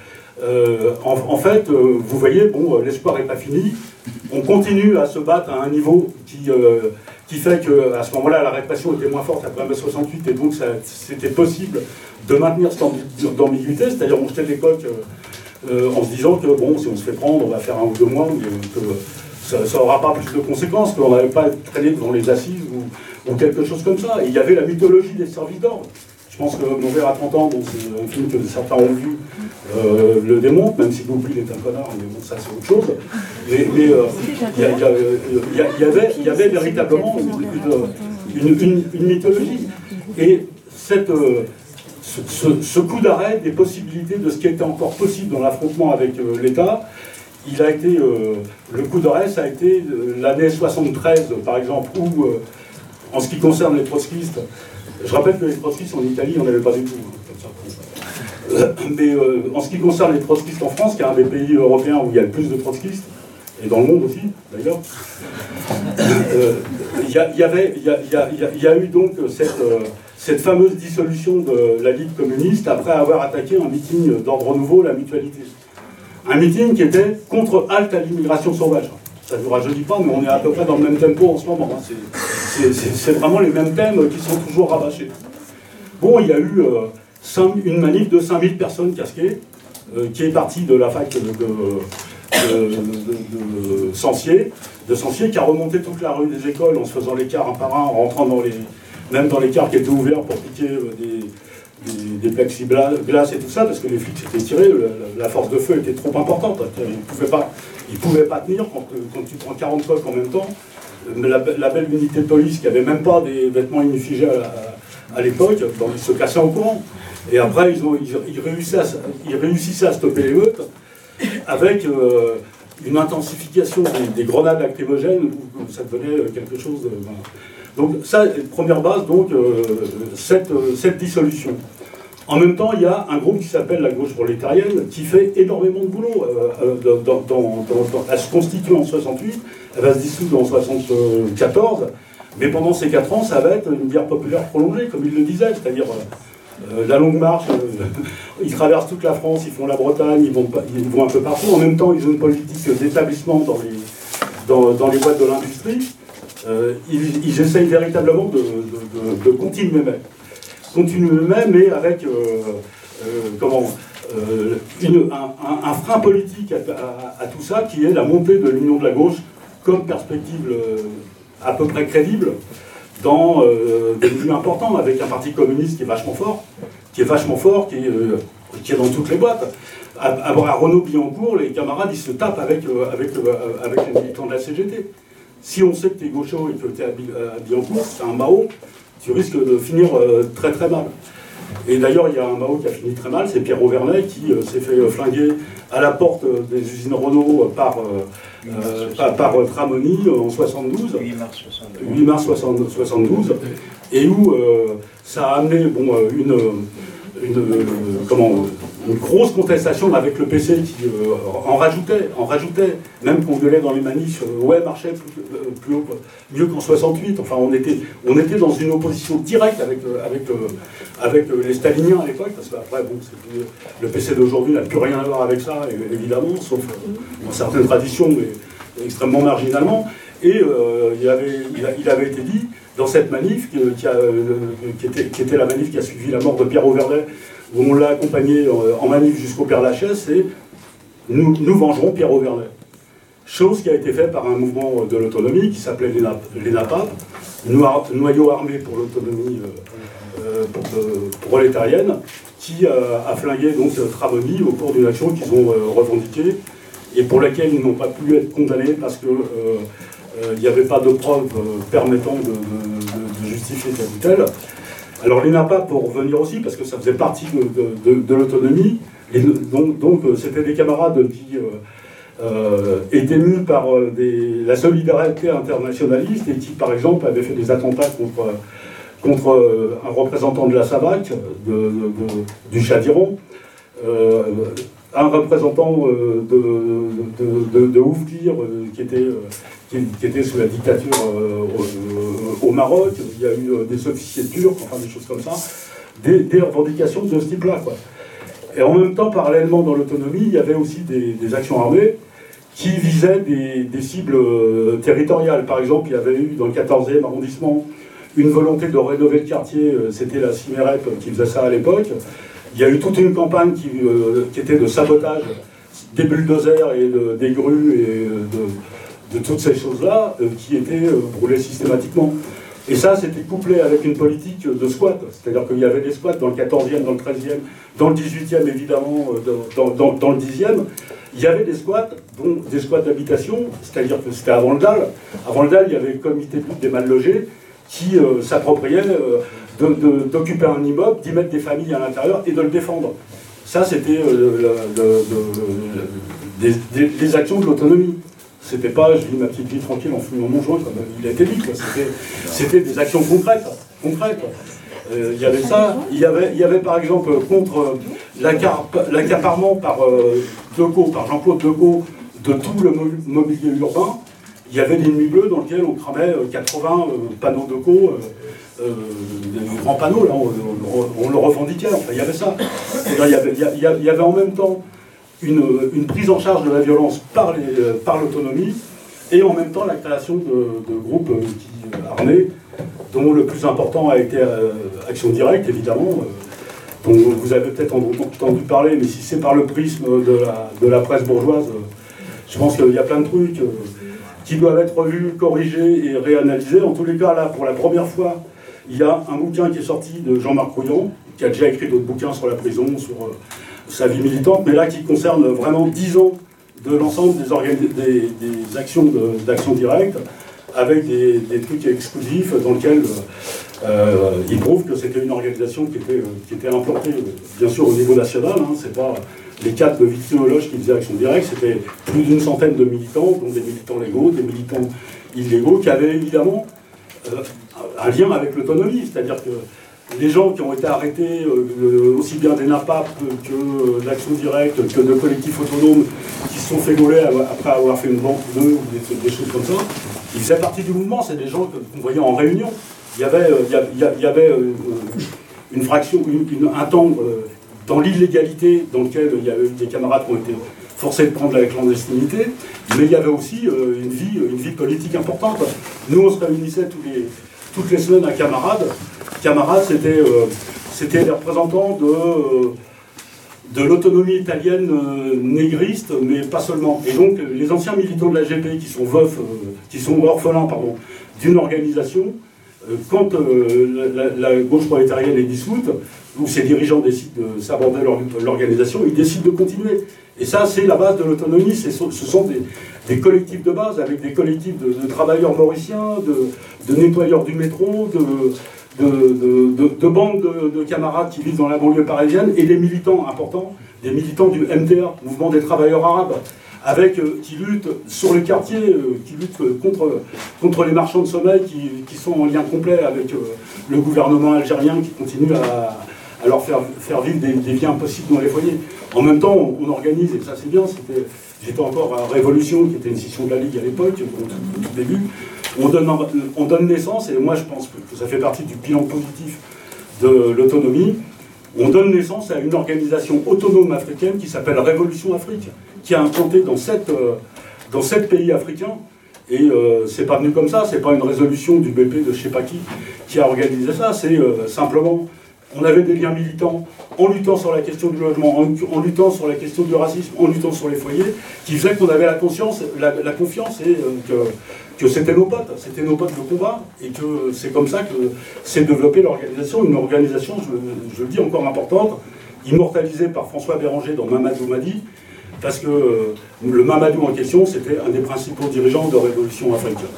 Euh, en, fait, vous voyez, bon, l'espoir n'est pas fini. On continue à se battre à un niveau qui, qui fait qu'à ce moment-là, la répression était moins forte après mai 68, et donc c'était possible de maintenir cette ambiguïté, c'est-à-dire on jetait les coques en se disant que bon, si on se fait prendre, on va faire un ou deux mois, que ça n'aura pas plus de conséquences, qu'on n'allait pas traîné devant les assises ou, quelque chose comme ça. Il y avait la mythologie des services d'ordre. Je pense que verre à 30 ans, c'est un film que certains ont vu, euh, le démontre, même si Goupil est un connard, mais bon, ça c'est autre chose. Mais il y, avait, véritablement une, mythologie. Et cette, euh, ce, coup d'arrêt des possibilités de ce qui était encore possible dans l'affrontement avec euh, l'État, il a été, le coup d'arrêt, ça a été l'année 73, par exemple, où, en ce qui concerne les trotskistes, je rappelle que les trotskistes en Italie, on n'avait pas du tout. Hein, euh, mais euh, en ce qui concerne les trotskistes en France, qui est un des pays européens où il y a le plus de trotskistes, et dans le monde aussi, d'ailleurs, il y, a eu donc cette, euh, cette fameuse dissolution de la Ligue communiste après avoir attaqué un meeting d'ordre nouveau, la mutualité. Un meeting qui était contre halte à l'immigration sauvage. Ça ne vous rajeunit pas, mais on est à peu près dans le même tempo en ce moment. Hein. C'est vraiment les mêmes thèmes qui sont toujours rabâchés. Bon, il y a eu euh, une manif de 5000 personnes casquées, euh, qui est partie de la fac de, de, de, Sancier, de qui a remonté toute la rue des écoles en se faisant l'écart un par un, en rentrant dans les, même dans les cars qui étaient ouverts pour piquer euh, des, des, des plexiglas et tout ça, parce que les flics s'étaient tirés, la, force de feu était trop importante. Ils ne pouvaient, pas, pouvaient pas tenir quand, tu prends 40 coques en même temps la, belle unité de police qui n'avait même pas des vêtements inifigés à, l'époque, ils se cassaient en courant. Et après, ils, ont, ils, réussissaient, à, stopper les meutes avec euh, une intensification des, grenades lacrymogènes où, ça devenait quelque chose de. Donc, ça, première base, donc, euh, cette, cette dissolution. En même temps, il y a un groupe qui s'appelle la gauche prolétarienne qui fait énormément de boulot. Euh, euh, elle se constitue en 68, elle va se dissoudre en 74, mais pendant ces 4 ans, ça va être une guerre populaire prolongée, comme il le disait, c'est-à-dire euh, la longue marche, [laughs] ils traversent toute la France, ils font la Bretagne, ils vont, un peu partout. En même temps, ils ont une politique d'établissement dans dans, les boîtes de l'industrie. Ils, essayent véritablement de, continuer même continue même, mais avec euh, euh, euh, un, frein politique à, tout ça, qui est la montée de l'union de la gauche comme perspective à peu près crédible dans des milieux importants, avec un parti communiste qui est vachement fort, qui est vachement fort, qui est, dans toutes les boîtes. À, à, Renault Billancourt, les camarades, ils se tapent avec les militants de la CGT. Si on sait que tu es gaucho et que tu es à Billancourt, c'est un Mao, tu risques de finir euh, très très mal. Et d'ailleurs, il y a un Mao qui a fini très mal, c'est Pierre Auvernet qui euh, s'est fait euh, flinguer à la porte des usines Renault par, par, Tramoni en 72. 8 mars 72. 8 mars 72. Et où ça a amené bon, une, une, comment, une grosse contestation avec le PC qui euh, en rajoutait, en rajoutait, même qu'on gueulait dans les manifs, euh, ouais, marchait plus, haut, mieux qu'en 68. Enfin, on était, on était dans une opposition directe avec, euh, avec, avec les staliniens à l'époque, parce qu'après, bon, le PC d'aujourd'hui n'a plus rien à voir avec ça, évidemment, sauf dans certaines traditions, mais extrêmement marginalement. Et il, avait, été dit, dans cette manif, qui, était, qui, était, la manif qui a suivi la mort de Pierre Auvernet, où on l'a accompagné euh, en manif jusqu'au Père Lachaise, c'est nous, vengerons Pierre Auvernet. Chose qui a été faite par un mouvement de l'autonomie qui s'appelait l'ENAPAP, noyau armé pour l'autonomie euh, euh, prolétarienne, qui a flingué donc Tramoni au cours d'une action qu'ils ont revendiquée et pour laquelle ils n'ont pas pu être condamnés parce qu'il n'y avait pas de preuves permettant de, de justifier tel ou tel. Alors l'ENAPA, pour revenir aussi, parce que ça faisait partie de, l'autonomie, et donc donc euh, c'était des camarades qui euh, euh, étaient mus par la solidarité internationaliste et qui, par exemple, avaient fait des attentats contre, contre un représentant de la SAVAC, du Chadiron, un représentant de, de, Ouftir, qui était qui, était sous la dictature euh, au, Maroc, il y a eu euh, des officiers turcs, enfin des choses comme ça, des, revendications de ce type-là. Et en même temps, parallèlement dans l'autonomie, il y avait aussi des, actions armées qui visaient des, cibles euh, territoriales. Par exemple, il y avait eu dans le 14e arrondissement une volonté de rénover le quartier, c'était la CIMEREP qui faisait ça à l'époque. Il y a eu toute une campagne qui, qui était de sabotage des bulldozers et des grues et de, de toutes ces choses-là euh, qui étaient euh, brûlées systématiquement. Et ça, c'était couplé avec une politique de squat. C'est-à-dire qu'il y avait des squats dans le 14e, dans le 13e, dans le 18e évidemment, dans, dans, le 10e. Il y avait des squats, dont des squats d'habitation, c'est-à-dire que c'était avant le DAL. Avant le DAL, il y avait le comité des mal logés qui s'appropriait d'occuper un immeuble, d'y mettre des familles à l'intérieur et de le défendre. Ça, c'était des, actions de l'autonomie. C'était pas, je vis ma petite vie tranquille en fumant mon joint, comme il a été dit. C'était des actions concrètes. concrètes. Euh, il y avait ça. Il y avait, il y avait par exemple contre l'accaparement par euh, par Jean-Claude Decaux, de tout le mobilier urbain. Il y avait des nuits bleues dans lesquelles on cramait 80 euh, panneaux de des grands panneaux, là, on, le revendiquait, enfin, il y avait ça. Il y avait, il y avait en même temps une, prise en charge de la violence par l'autonomie, et en même temps la création de, groupes qui, euh, armés, dont le plus important a été euh, Action Directe, évidemment, euh, dont vous avez peut-être entendu parler, mais si c'est par le prisme de la, de la presse bourgeoise, je pense qu'il y a plein de trucs qui doivent être revus, corrigés et réanalysés. En tous les cas, là, pour la première fois, il y a un bouquin qui est sorti de Jean-Marc Rouillon, qui a déjà écrit d'autres bouquins sur la prison, sur sa vie militante, mais là qui concerne vraiment 10 ans de l'ensemble des, des, actions d'action directe, avec des, trucs exclusifs dans lesquels euh, il prouve que c'était une organisation qui était, implantée, bien sûr, au niveau national. Hein, c'est pas les quatre de victimologes qui faisaient action directe, c'était plus d'une centaine de militants, dont des militants légaux, des militants illégaux, qui avaient évidemment euh, un lien avec l'autonomie, c'est-à-dire que les gens qui ont été arrêtés, euh, aussi bien des NAPAP que euh, d'Action Directe, que de collectifs autonomes, qui se sont fait gauler après avoir fait une banque ou deux, ou des, choses comme ça, ils faisaient partie du mouvement, c'est des gens qu'on voyait en réunion. Il y avait, euh, y avait une fraction, un temps dans l'illégalité dans lequel il y avait eu des camarades qui ont été forcés de prendre la clandestinité, mais il y avait aussi une, vie, une vie politique importante. Nous, on se réunissait tous les, toutes les semaines à camarades, camarades, c'était euh, les représentants de, euh, de l'autonomie italienne euh, négriste, mais pas seulement. Et donc, les anciens militants de la GP qui sont veufs, qui sont orphelins, pardon, d'une organisation, quand la, gauche prolétarienne est dissoute, ou ses dirigeants décident de s'aborder l'organisation, ils décident de continuer. Et ça, c'est la base de l'autonomie. Ce sont des, collectifs de base, avec des collectifs de, travailleurs mauriciens, de, nettoyeurs du métro, de, de, bandes de, camarades qui vivent dans la banlieue parisienne et des militants importants, des militants du MTA, Mouvement des Travailleurs Arabes, avec, euh, qui luttent sur les quartiers, euh, qui luttent contre, contre les marchands de sommeil qui, sont en lien complet avec euh, le gouvernement algérien qui continue à, leur faire, faire vivre des, vies impossibles dans les foyers. En même temps, on, organise, et ça c'est bien, j'étais encore à Révolution, qui était une scission de la Ligue à l'époque, au tout début, on donne, on donne naissance, et moi je pense que ça fait partie du bilan positif de l'autonomie, on donne naissance à une organisation autonome africaine qui s'appelle Révolution Afrique, qui a implanté dans sept, euh, pays africains. Et euh, c'est pas venu comme ça, c'est pas une résolution du BP de je sais pas qui qui a organisé ça, c'est euh, simplement on avait des liens militants en luttant sur la question du logement, en, luttant sur la question du racisme, en luttant sur les foyers, qui faisait qu'on avait la confiance et que que c'était nos potes, c'était nos potes de combat, et que c'est comme ça que s'est développée l'organisation, une organisation, je, le dis encore importante, immortalisée par François Béranger dans Mamadou Madi, parce que euh, le Mamadou en question, c'était un des principaux dirigeants de Révolution africaine.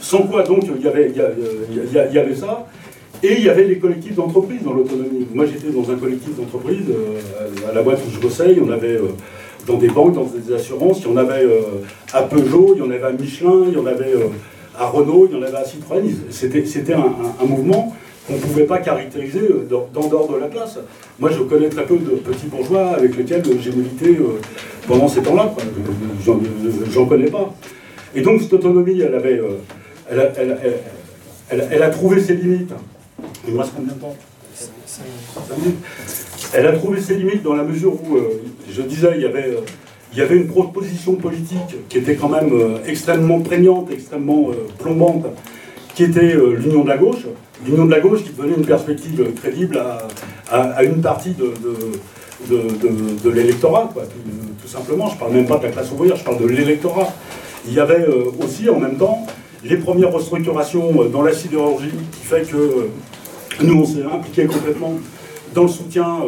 Sans quoi donc il y avait, il y avait ça, et il y avait les collectifs d'entreprise dans l'autonomie. Moi j'étais dans un collectif d'entreprise, euh, à la boîte où je bossais, on avait euh, dans des banques, dans des assurances. Il y en avait euh, à Peugeot, il y en avait à Michelin, il y en avait euh, à Renault, il y en avait à Citroën. C'était un, mouvement qu'on ne pouvait pas caractériser euh, dans dehors de la place. Moi, je connais très peu de petits bourgeois avec lesquels j'ai milité pendant ces temps-là. J'en connais pas. Et donc, cette autonomie, elle avait. Elle a, trouvé ses limites. Il me reste combien de temps? Elle a trouvé ses limites dans la mesure où, euh, je disais, il y, avait, euh, il y avait une proposition politique qui était quand même euh, extrêmement prégnante, extrêmement plombante, qui était l'union de la gauche. L'union de la gauche qui donnait une perspective crédible à, une partie de, de, l'électorat, tout, simplement. Je ne parle même pas de la classe ouvrière, je parle de l'électorat. Il y avait aussi en même temps les premières restructurations dans la sidérurgie, qui fait que nous, on s'est impliqué complètement dans le soutien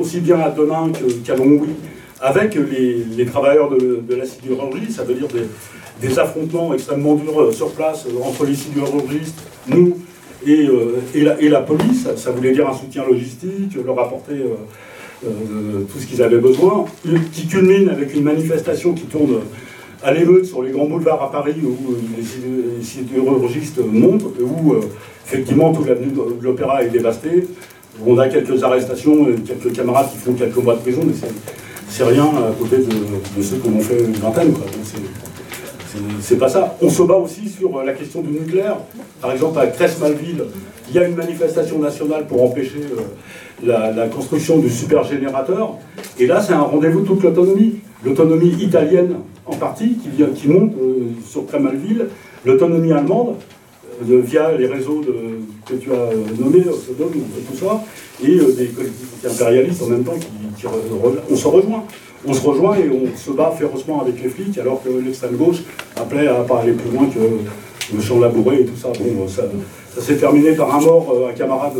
aussi bien à Denain qu'à Longwy, avec les, travailleurs de, la sidérurgie, ça veut dire des, affrontements extrêmement durs sur place entre les sidérurgistes, nous et, la, police. Ça voulait dire un soutien logistique, leur apporter tout ce qu'ils avaient besoin, qui culmine avec une manifestation qui tourne à l'émeute sur les grands boulevards à Paris où euh, les sidérurgistes montent, où euh, effectivement toute l'avenue de l'Opéra est dévastée. On a quelques arrestations, quelques camarades qui font quelques mois de prison, mais c'est rien à côté de, ceux qui ont fait une vingtaine. C'est pas ça. On se bat aussi sur la question du nucléaire. Par exemple, à Cresse-Malville, il y a une manifestation nationale pour empêcher euh, la, construction du supergénérateur. Et là, c'est un rendez-vous de toute l'autonomie. L'autonomie italienne en partie, qui, monte euh, sur Crémalville, l'autonomie allemande, euh, via les réseaux que tu as nommés, Sodome tout ça, et des collectivités impérialistes en même temps qui, on se rejoint. On se rejoint et on se bat férocement avec les flics, alors que l'extrême gauche appelait à pas aller plus loin que le champ labouré et tout ça. Bon, ça, s'est terminé par un mort, un camarade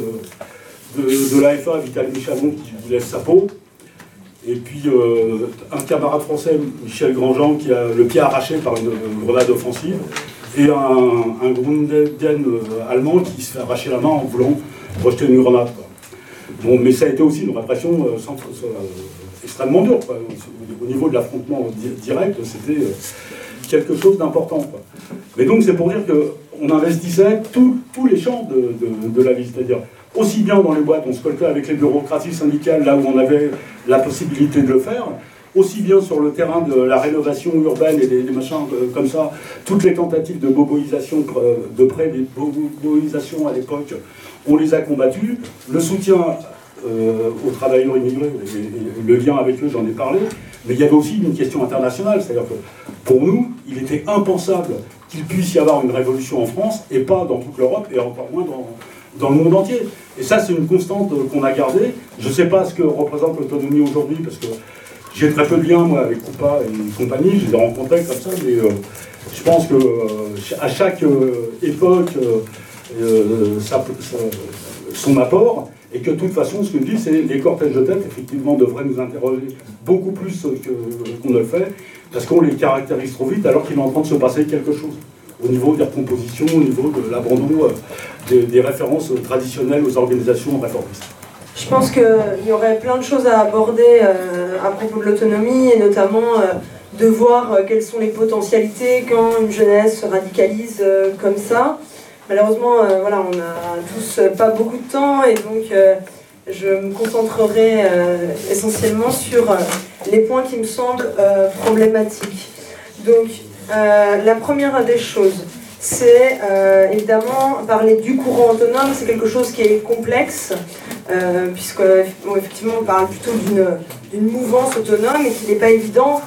de, l'AFA, Vital Michalon, qui laisse sa peau. Et puis euh, un camarade français, Michel Grandjean, qui a le pied arraché par une, grenade offensive, et un, un euh, allemand qui se fait arracher la main en voulant rejeter une grenade. Bon, mais ça a été aussi une répression euh, extrêmement dure. Au niveau de l'affrontement direct, c'était quelque chose d'important. Mais donc c'est pour dire qu'on investissait tous les champs de, de la vie, c'est-à-dire aussi bien dans les boîtes, on se coltait avec les bureaucraties syndicales là où on avait la possibilité de le faire, aussi bien sur le terrain de la rénovation urbaine et des, machins euh, comme ça, toutes les tentatives de boboisation euh, de près des boboisations à l'époque, on les a combattues. Le soutien euh, aux travailleurs immigrés, le lien avec eux, j'en ai parlé, mais il y avait aussi une question internationale, c'est-à-dire que pour nous, il était impensable qu'il puisse y avoir une révolution en France et pas dans toute l'Europe et encore moins dans, dans le monde entier. Et ça, c'est une constante qu'on a gardée. Je ne sais pas ce que représente l'autonomie aujourd'hui, parce que j'ai très peu de liens, moi, avec Coupa et compagnie, je les ai rencontrés comme ça, mais euh, je pense que euh, à chaque euh, époque, son apport, et que de toute façon, ce que je dis, c'est les cortèges de tête, effectivement, devraient nous interroger beaucoup plus qu'on ne le fait, parce qu'on les caractérise trop vite, alors qu'il est en train de se passer quelque chose au niveau des recompositions, au niveau de l'abandon des, références traditionnelles aux organisations réformistes. Je pense qu'il y aurait plein de choses à aborder euh, à propos de l'autonomie et notamment euh, de voir quelles sont les potentialités quand une jeunesse se radicalise comme ça. Malheureusement, voilà, on n'a tous pas beaucoup de temps et donc je me concentrerai essentiellement sur les points qui me semblent problématiques. Donc, euh, la première des choses, c'est euh, évidemment parler du courant autonome, c'est quelque chose qui est complexe, euh, puisque effectivement on parle plutôt d'une mouvance autonome et qu'il n'est pas évident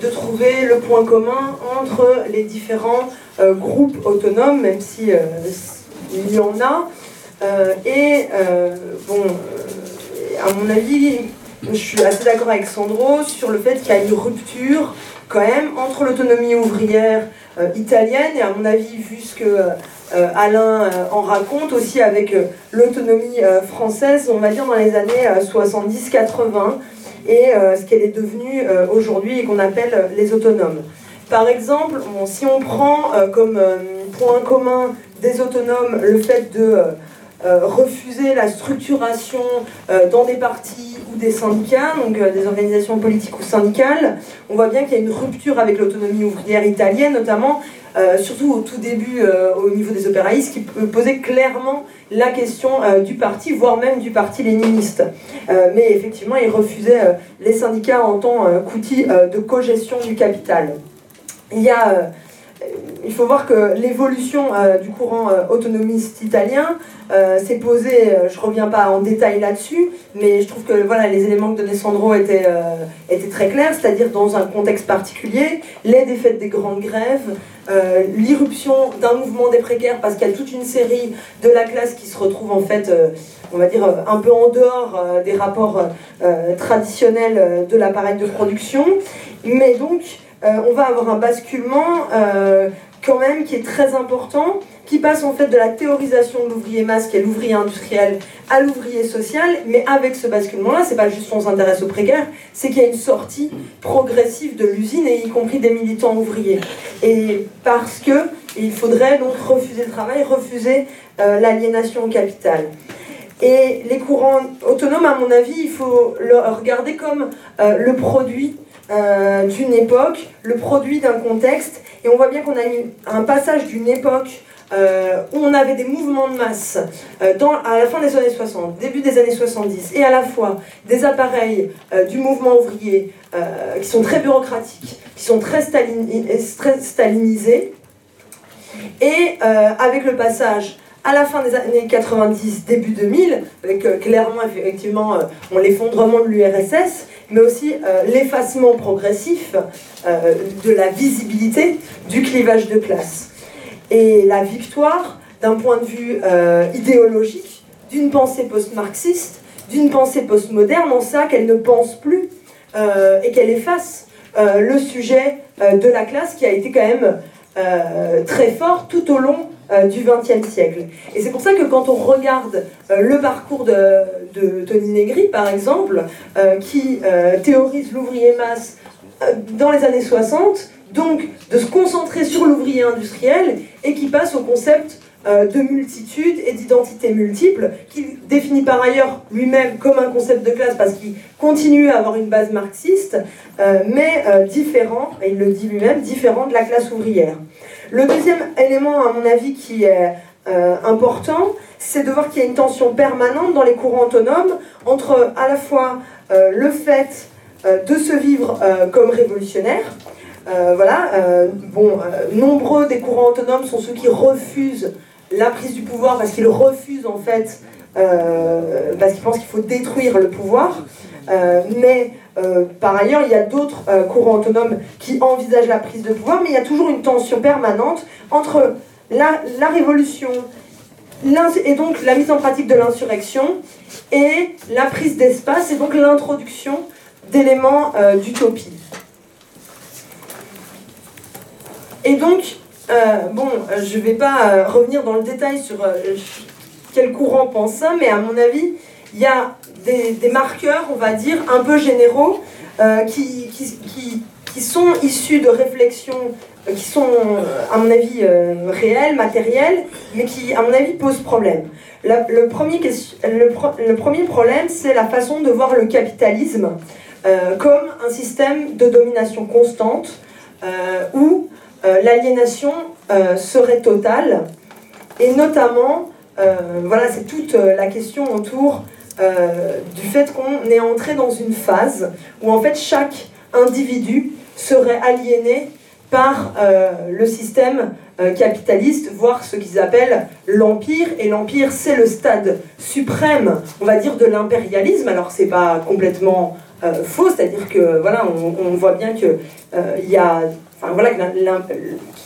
de trouver le point commun entre les différents groupes autonomes, même si il y en a. et bon, à mon avis, je suis assez d'accord avec Sandro sur le fait qu'il y a une rupture quand même entre l'autonomie ouvrière euh, italienne et à mon avis, vu ce que euh, Alain euh, en raconte, aussi avec l'autonomie française, on va dire dans les années 70-80, et ce qu'elle est devenue aujourd'hui et qu'on appelle les autonomes. Par exemple, si on prend comme point commun des autonomes le fait de refuser la structuration dans des partis des syndicats, donc euh, des organisations politiques ou syndicales, on voit bien qu'il y a une rupture avec l'autonomie ouvrière italienne, notamment, euh, surtout au tout début euh, au niveau des opéraïstes, qui posait clairement la question du parti, voire même du parti léniniste. mais effectivement, il refusait les syndicats en tant qu'outil de cogestion du capital. Il y a il faut voir que l'évolution euh, du courant euh, autonomiste italien euh, s'est posée, je ne reviens pas en détail là-dessus, mais je trouve que voilà, les éléments que donnait Sandro étaient, étaient très clairs, c'est-à-dire dans un contexte particulier, les défaites des grandes grèves, l'irruption d'un mouvement des précaires, parce qu'il y a toute une série de la classe qui se retrouve en fait, on va dire, un peu en dehors des rapports traditionnels de l'appareil de production, mais donc on va avoir un basculement quand même qui est très important, qui passe en fait de la théorisation de l'ouvrier masse, qui est l'ouvrier industriel, à l'ouvrier social, mais avec ce basculement-là, c'est pas juste qu'on s'intéresse au précaire, c'est qu'il y a une sortie progressive de l'usine, et y compris des militants ouvriers. Et parce que il faudrait donc refuser le travail, refuser euh, l'aliénation au capital. Et les courants autonomes, à mon avis, il faut le regarder comme euh, le produit euh, d'une époque, le produit d'un contexte. Et on voit bien qu'on a un passage d'une époque euh, où on avait des mouvements de masse dans, à la fin des années 60, début des années 70, et à la fois des appareils du mouvement ouvrier qui sont très bureaucratiques, qui sont très stalinisés, et avec le passage à la fin des années 90, début 2000, avec euh, clairement effectivement euh, l'effondrement de l'URSS, mais aussi euh, l'effacement progressif de la visibilité du clivage de classe. Et la victoire, d'un point de vue idéologique, d'une pensée post-marxiste, d'une pensée post-moderne, en ça qu'elle ne pense plus et qu'elle efface le sujet de la classe qui a été quand même très fort tout au long du XXe siècle. Et c'est pour ça que quand on regarde euh, le parcours de, Tony Negri, par exemple, euh, qui théorise l'ouvrier masse dans les années 60, donc de se concentrer sur l'ouvrier industriel et qui passe au concept de multitude et d'identité multiple, qu'il définit par ailleurs lui-même comme un concept de classe parce qu'il continue à avoir une base marxiste, mais différent, et il le dit lui-même, différent de la classe ouvrière. Le deuxième élément, à mon avis, qui est euh, important, c'est de voir qu'il y a une tension permanente dans les courants autonomes entre à la fois euh, le fait euh, de se vivre comme révolutionnaire, voilà, bon, nombreux des courants autonomes sont ceux qui refusent la prise du pouvoir parce qu'ils refusent en fait, parce qu'ils pensent qu'il faut détruire le pouvoir, mais euh, par ailleurs, il y a d'autres euh, courants autonomes qui envisagent la prise de pouvoir, mais il y a toujours une tension permanente entre la, révolution et donc la mise en pratique de l'insurrection et la prise d'espace et donc l'introduction d'éléments euh, d'utopie. Et donc, bon, je ne vais pas revenir dans le détail sur quel courant pense ça, mais à mon avis, il y a des, marqueurs, on va dire, un peu généraux euh, qui, qui, qui, sont issus de réflexions euh, qui sont, euh, à mon avis, réelles, matérielles, mais qui, à mon avis, posent problème. le, premier, le, premier problème, c'est la façon de voir le capitalisme comme un système de domination constante où l'aliénation serait totale, et notamment, voilà, c'est toute la question autour euh, du fait qu'on est entré dans une phase où en fait chaque individu serait aliéné par euh, le système euh, capitaliste, voire ce qu'ils appellent l'empire. Et l'empire, c'est le stade suprême, on va dire, de l'impérialisme. Alors, c'est pas complètement faux, c'est-à-dire que voilà, on, voit bien que il y a Enfin, voilà, qu'il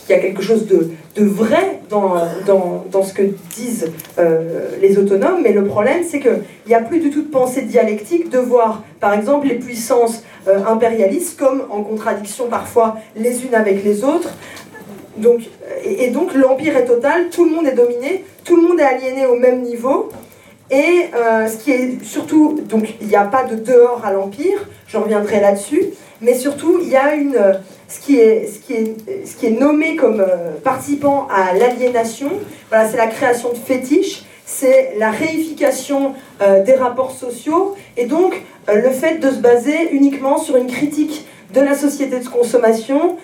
y a quelque chose de, de vrai dans, dans, dans, ce que disent euh, les autonomes, mais le problème, c'est qu'il n'y a plus du tout de pensée dialectique de voir, par exemple, les puissances euh, impérialistes comme en contradiction parfois les unes avec les autres. Donc, et, donc l'empire est total, tout le monde est dominé, tout le monde est aliéné au même niveau. Et euh, ce qui est surtout, donc il n'y a pas de dehors à l'empire, je reviendrai là-dessus, mais surtout il y a une ce qui est, ce qui est, ce qui est nommé comme euh, participant à l'aliénation, voilà, c'est la création de fétiches, c'est la réification euh, des rapports sociaux, et donc euh, le fait de se baser uniquement sur une critique de la société de consommation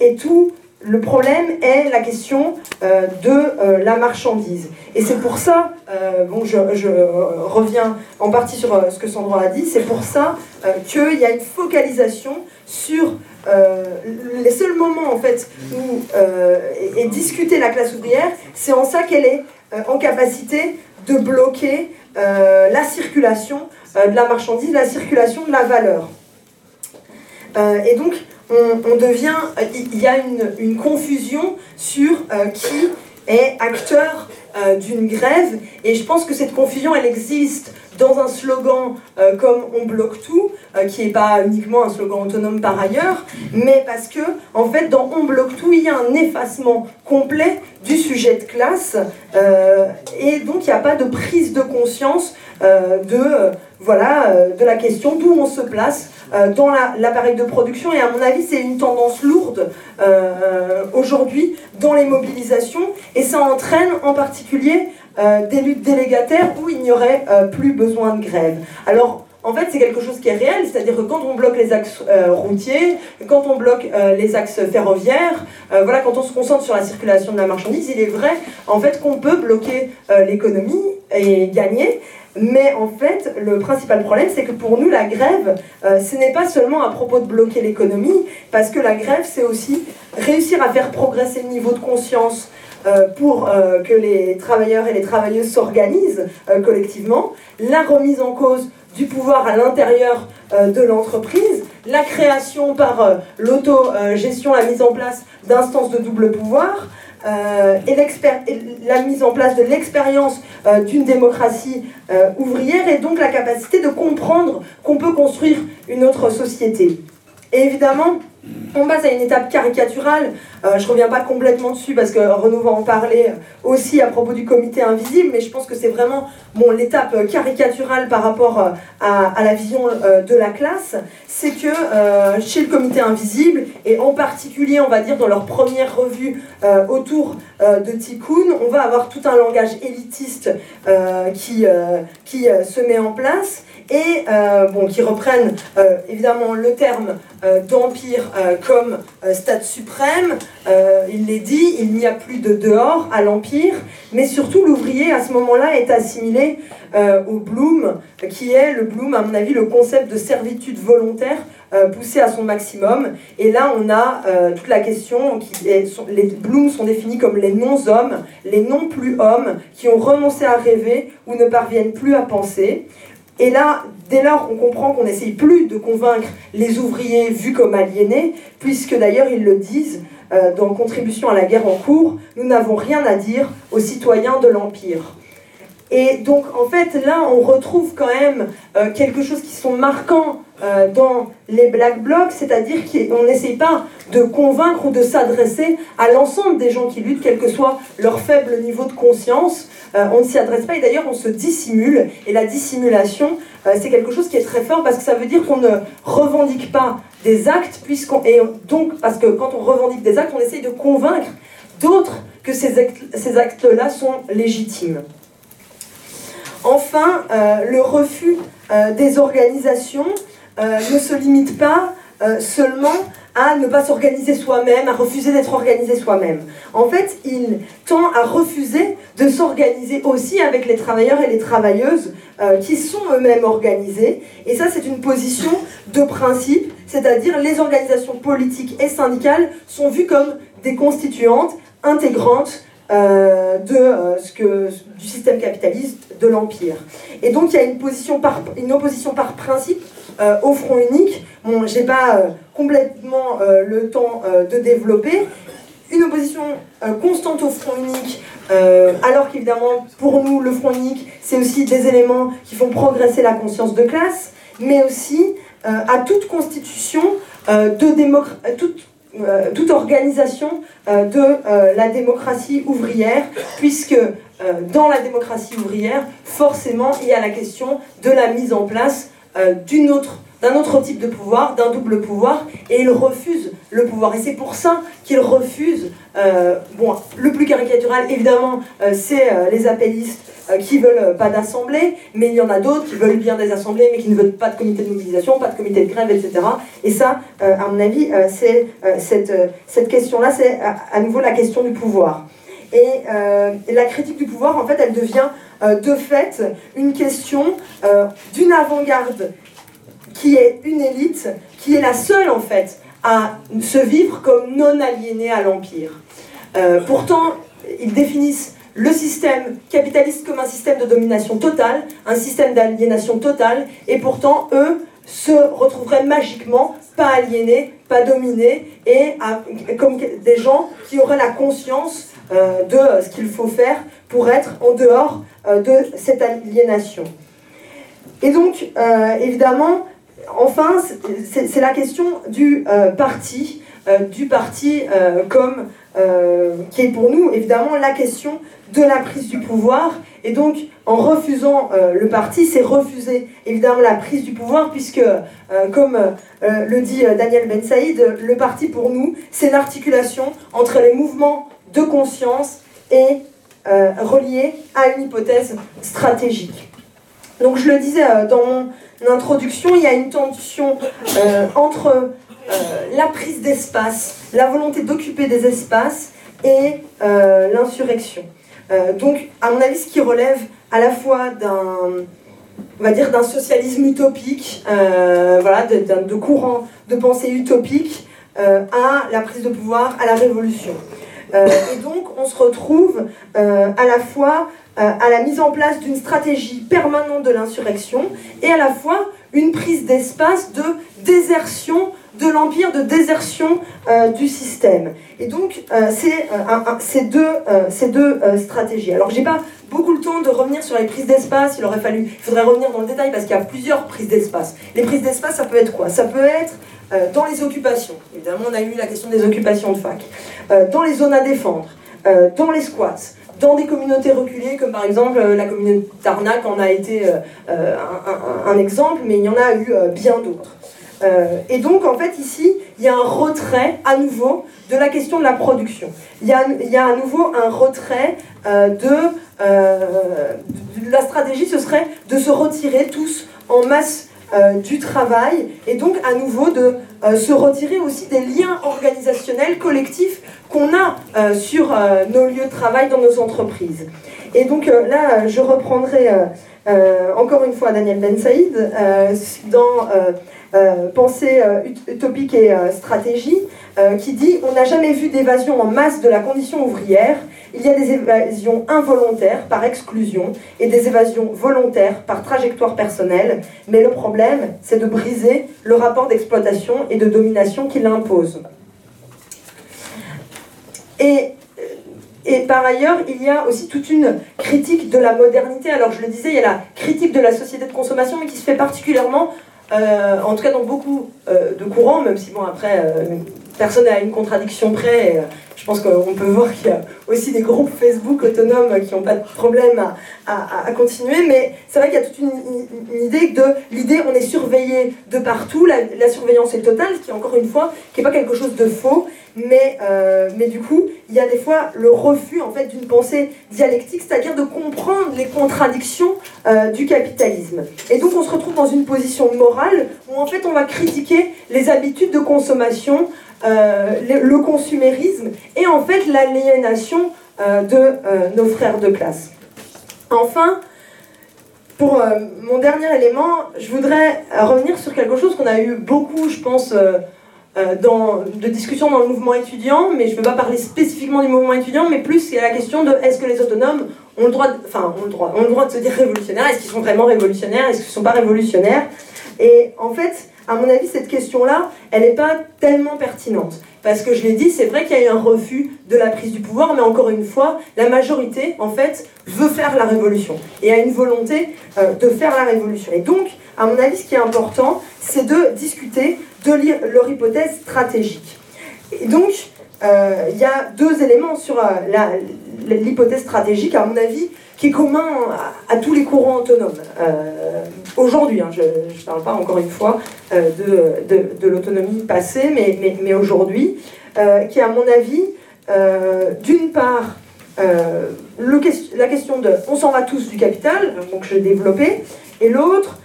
et tout le problème est la question euh, de euh, la marchandise. Et c'est pour ça, euh, bon, je, reviens en partie sur ce que Sandra a dit, c'est pour ça qu'il y a une focalisation sur les seuls moments en fait où et, discuter la classe ouvrière, c'est en ça qu'elle est en capacité de bloquer la circulation de la marchandise, la circulation de la valeur. et donc, on, devient, il y a une, confusion sur euh, qui est acteur euh, d'une grève, et je pense que cette confusion, elle existe dans un slogan comme on bloque tout, qui n'est pas uniquement un slogan autonome par ailleurs, mais parce que en fait dans on bloque tout, il y a un effacement complet du sujet de classe et donc il n'y a pas de prise de conscience de voilà de la question d'où on se place euh, dans l'appareil de production. Et à mon avis, c'est une tendance lourde euh, aujourd'hui dans les mobilisations. Et ça entraîne en particulier euh, des luttes délégataires où il n'y aurait plus besoin de grève. Alors, en fait, c'est quelque chose qui est réel, c'est-à-dire que quand on bloque les axes routiers, quand on bloque les axes ferroviaires, voilà, quand on se concentre sur la circulation de la marchandise, il est vrai en fait qu'on peut bloquer l'économie et gagner, mais en fait, le principal problème, c'est que pour nous, la grève, euh, ce n'est pas seulement à propos de bloquer l'économie, parce que la grève, c'est aussi réussir à faire progresser le niveau de conscience euh, pour euh, que les travailleurs et les travailleuses s'organisent collectivement, la remise en cause du pouvoir à l'intérieur de l'entreprise, la création par l'autogestion, la mise en place d'instances de double pouvoir, euh, et, la mise en place de l'expérience euh, d'une démocratie euh, ouvrière et donc la capacité de comprendre qu'on peut construire une autre société. Et évidemment, on passe à une étape caricaturale. Euh, je reviens pas complètement dessus parce que Renaud va en parler aussi à propos du comité invisible, mais je pense que c'est vraiment bon, l'étape caricaturale par rapport euh, à, la vision euh, de la classe. C'est que chez le comité invisible, et en particulier, on va dire, dans leur première revue autour de Tikkun, on va avoir tout un langage élitiste qui, qui se met en place et qui reprennent évidemment le terme d'empire comme stade suprême. Il l'est dit, il n'y a plus de dehors à l'empire, mais surtout l'ouvrier à ce moment-là est assimilé au Bloom, qui est le Bloom, à mon avis, le concept de servitude volontaire poussé à son maximum. Et là, on a toute la question, qui est, les Bloom sont définis comme les non-hommes, les non-plus-hommes, qui ont renoncé à rêver ou ne parviennent plus à penser. Et là, dès lors, on comprend qu'on n'essaye plus de convaincre les ouvriers vus comme aliénés, puisque d'ailleurs ils le disent euh, dans Contribution à la guerre en cours, nous n'avons rien à dire aux citoyens de l'Empire. Et donc en fait là on retrouve quand même euh, quelque chose qui sont marquants euh, dans les Black Blocs, c'est-à-dire qu'on n'essaye pas de convaincre ou de s'adresser à l'ensemble des gens qui luttent, quel que soit leur faible niveau de conscience. On ne s'y adresse pas et d'ailleurs on se dissimule. Et la dissimulation, c'est quelque chose qui est très fort parce que ça veut dire qu'on ne revendique pas des actes, puisqu'on et donc parce que quand on revendique des actes, on essaye de convaincre d'autres que ces actes-là sont légitimes. Enfin, euh, le refus euh, des organisations euh, ne se limite pas seulement à ne pas s'organiser soi-même, à refuser d'être organisé soi-même. En fait, il tend à refuser de s'organiser aussi avec les travailleurs et les travailleuses qui sont eux-mêmes organisés. Et ça, c'est une position de principe, c'est-à-dire les organisations politiques et syndicales sont vues comme des constituantes intégrantes euh, euh, du système capitaliste de l'Empire. Et donc il y a une, opposition par principe euh, au front unique. Bon, j'ai pas complètement le temps de développer. Une opposition constante au front unique, alors qu'évidemment, pour nous, le front unique, c'est aussi des éléments qui font progresser la conscience de classe, mais aussi à toute constitution de démocratie, euh, toute organisation euh, de euh, la démocratie ouvrière, puisque dans la démocratie ouvrière, forcément, il y a la question de la mise en place d'une autre d'un autre type de pouvoir, d'un double pouvoir, et il refuse le pouvoir. Et c'est pour ça qu'il refuse, bon, le plus caricatural, évidemment, c'est les appellistes qui veulent pas d'assemblée, mais il y en a d'autres qui veulent bien des assemblées, mais qui ne veulent pas de comité de mobilisation, pas de comité de grève, etc. Et ça, euh, à mon avis, euh, c'est euh, cette question-là, c'est à, nouveau la question du pouvoir. Et la critique du pouvoir, en fait, elle devient de fait une question d'une avant-garde qui est une élite, qui est la seule, en fait, à se vivre comme non aliénée à l'Empire. pourtant, ils définissent le système capitaliste comme un système de domination totale, un système d'aliénation totale, et pourtant, eux se retrouveraient magiquement pas aliénés, pas dominés, et comme des gens qui auraient la conscience euh, de ce qu'il faut faire pour être en dehors euh, de cette aliénation. Et donc, évidemment, enfin, c'est la question du parti, du parti comme qui est pour nous évidemment la question de la prise du pouvoir. Et donc, en refusant le parti, c'est refuser évidemment la prise du pouvoir, puisque, comme le dit Daniel Ben Saïd, le parti pour nous, c'est l'articulation entre les mouvements de conscience et euh, relié à une hypothèse stratégique. Donc je le disais euh, dans mon introduction, il y a une tension euh, entre la prise d'espace, la volonté d'occuper des espaces et l'insurrection. donc à mon avis, ce qui relève à la fois d'un on va dire d'un socialisme utopique, voilà, de, de, courant de pensée utopique, à la prise de pouvoir, à la révolution. Euh, et donc, on se retrouve euh, à la fois euh, à la mise en place d'une stratégie permanente de l'insurrection et à la fois une prise d'espace de désertion de l'empire, de désertion du système. Et donc, c'est ces deux, deux stratégies. Alors, j'ai pas beaucoup le temps de revenir sur les prises d'espace, il aurait fallu, il faudrait revenir dans le détail parce qu'il y a plusieurs prises d'espace. Les prises d'espace, ça peut être quoi? Ça peut être euh, dans les occupations, évidemment on a eu la question des occupations de fac, euh, dans les zones à défendre, euh, dans les squats, dans des communautés reculées, comme par exemple la communauté d'Arnac en a été un, exemple, mais il y en a eu bien d'autres. et donc, en fait, ici, il y a un retrait à nouveau de la question de la production. Il y a, à nouveau un retrait de. La stratégie, ce serait de se retirer tous en masse euh, du travail et donc à nouveau de euh, se retirer aussi des liens organisationnels collectifs qu'on a euh, sur nos lieux de travail dans nos entreprises. Et donc là, je reprendrai encore une fois Daniel Ben Saïd dans Pensée utopique et stratégie qui dit On n'a jamais vu d'évasion en masse de la condition ouvrière il y a des évasions involontaires par exclusion et des évasions volontaires par trajectoire personnelle, mais le problème, c'est de briser le rapport d'exploitation et de domination qui l'impose. Et, et par ailleurs, il y a aussi toute une critique de la modernité. Alors je le disais, il y a la critique de la société de consommation, mais qui se fait particulièrement, euh, en tout cas dans beaucoup euh, de courants, même si bon après, euh, personne n'a une contradiction près je pense qu'on peut voir qu'il y a aussi des groupes Facebook autonomes qui n'ont pas de problème à, continuer, mais c'est vrai qu'il y a toute une, idée de l'idée on est surveillé de partout, la, surveillance est totale, ce qui encore une fois, qui n'est pas quelque chose de faux, mais, euh, mais du coup, il y a des fois le refus en fait d'une pensée dialectique, c'est-à-dire de comprendre les contradictions euh, du capitalisme. Et donc on se retrouve dans une position morale où en fait on va critiquer les habitudes de consommation, euh, le, consumérisme et en fait l'aliénation de nos frères de classe. Enfin, pour mon dernier élément, je voudrais revenir sur quelque chose qu'on a eu beaucoup, je pense, dans, de discussions dans le mouvement étudiant, mais je ne vais pas parler spécifiquement du mouvement étudiant, mais plus a la question de est-ce que les autonomes ont le droit, enfin, ont le droit, ont le droit de se dire révolutionnaires, est-ce qu'ils sont vraiment révolutionnaires, est-ce qu'ils ne sont pas révolutionnaires? Et en fait, à mon avis, cette question-là, elle n'est pas tellement pertinente. Parce que je l'ai dit, c'est vrai qu'il y a eu un refus de la prise du pouvoir, mais encore une fois, la majorité, en fait, veut faire la révolution et a une volonté euh, de faire la révolution. Et donc, à mon avis, ce qui est important, c'est de discuter de leur hypothèse stratégique. Et donc, euh, il y a deux éléments sur euh, l'hypothèse stratégique, à mon avis, qui est commun à, tous les courants autonomes. Euh, aujourd'hui, hein, je ne parle pas encore une fois euh, de, de, l'autonomie passée, mais, mais, aujourd'hui, qui est à mon avis, d'une part, la question de on s'en va tous du capital, donc je l'ai développé, et l'autre,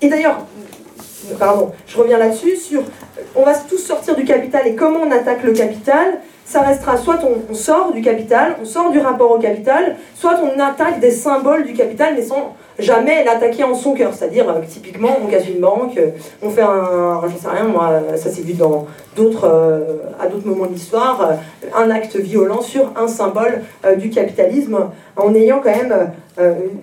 et d'ailleurs, pardon, je reviens là-dessus, sur on va tous sortir du capital et comment on attaque le capital, ça restera soit on, sort du capital, on sort du rapport au capital, soit on attaque des symboles du capital, mais sans jamais l'attaquer en son cœur. C'est-à-dire, euh, typiquement, on casse une banque, euh, on fait un. J'en sais rien, moi, ça s'est vu dans d'autres, euh, à d'autres moments de l'histoire, un acte violent sur un symbole du capitalisme, en ayant quand même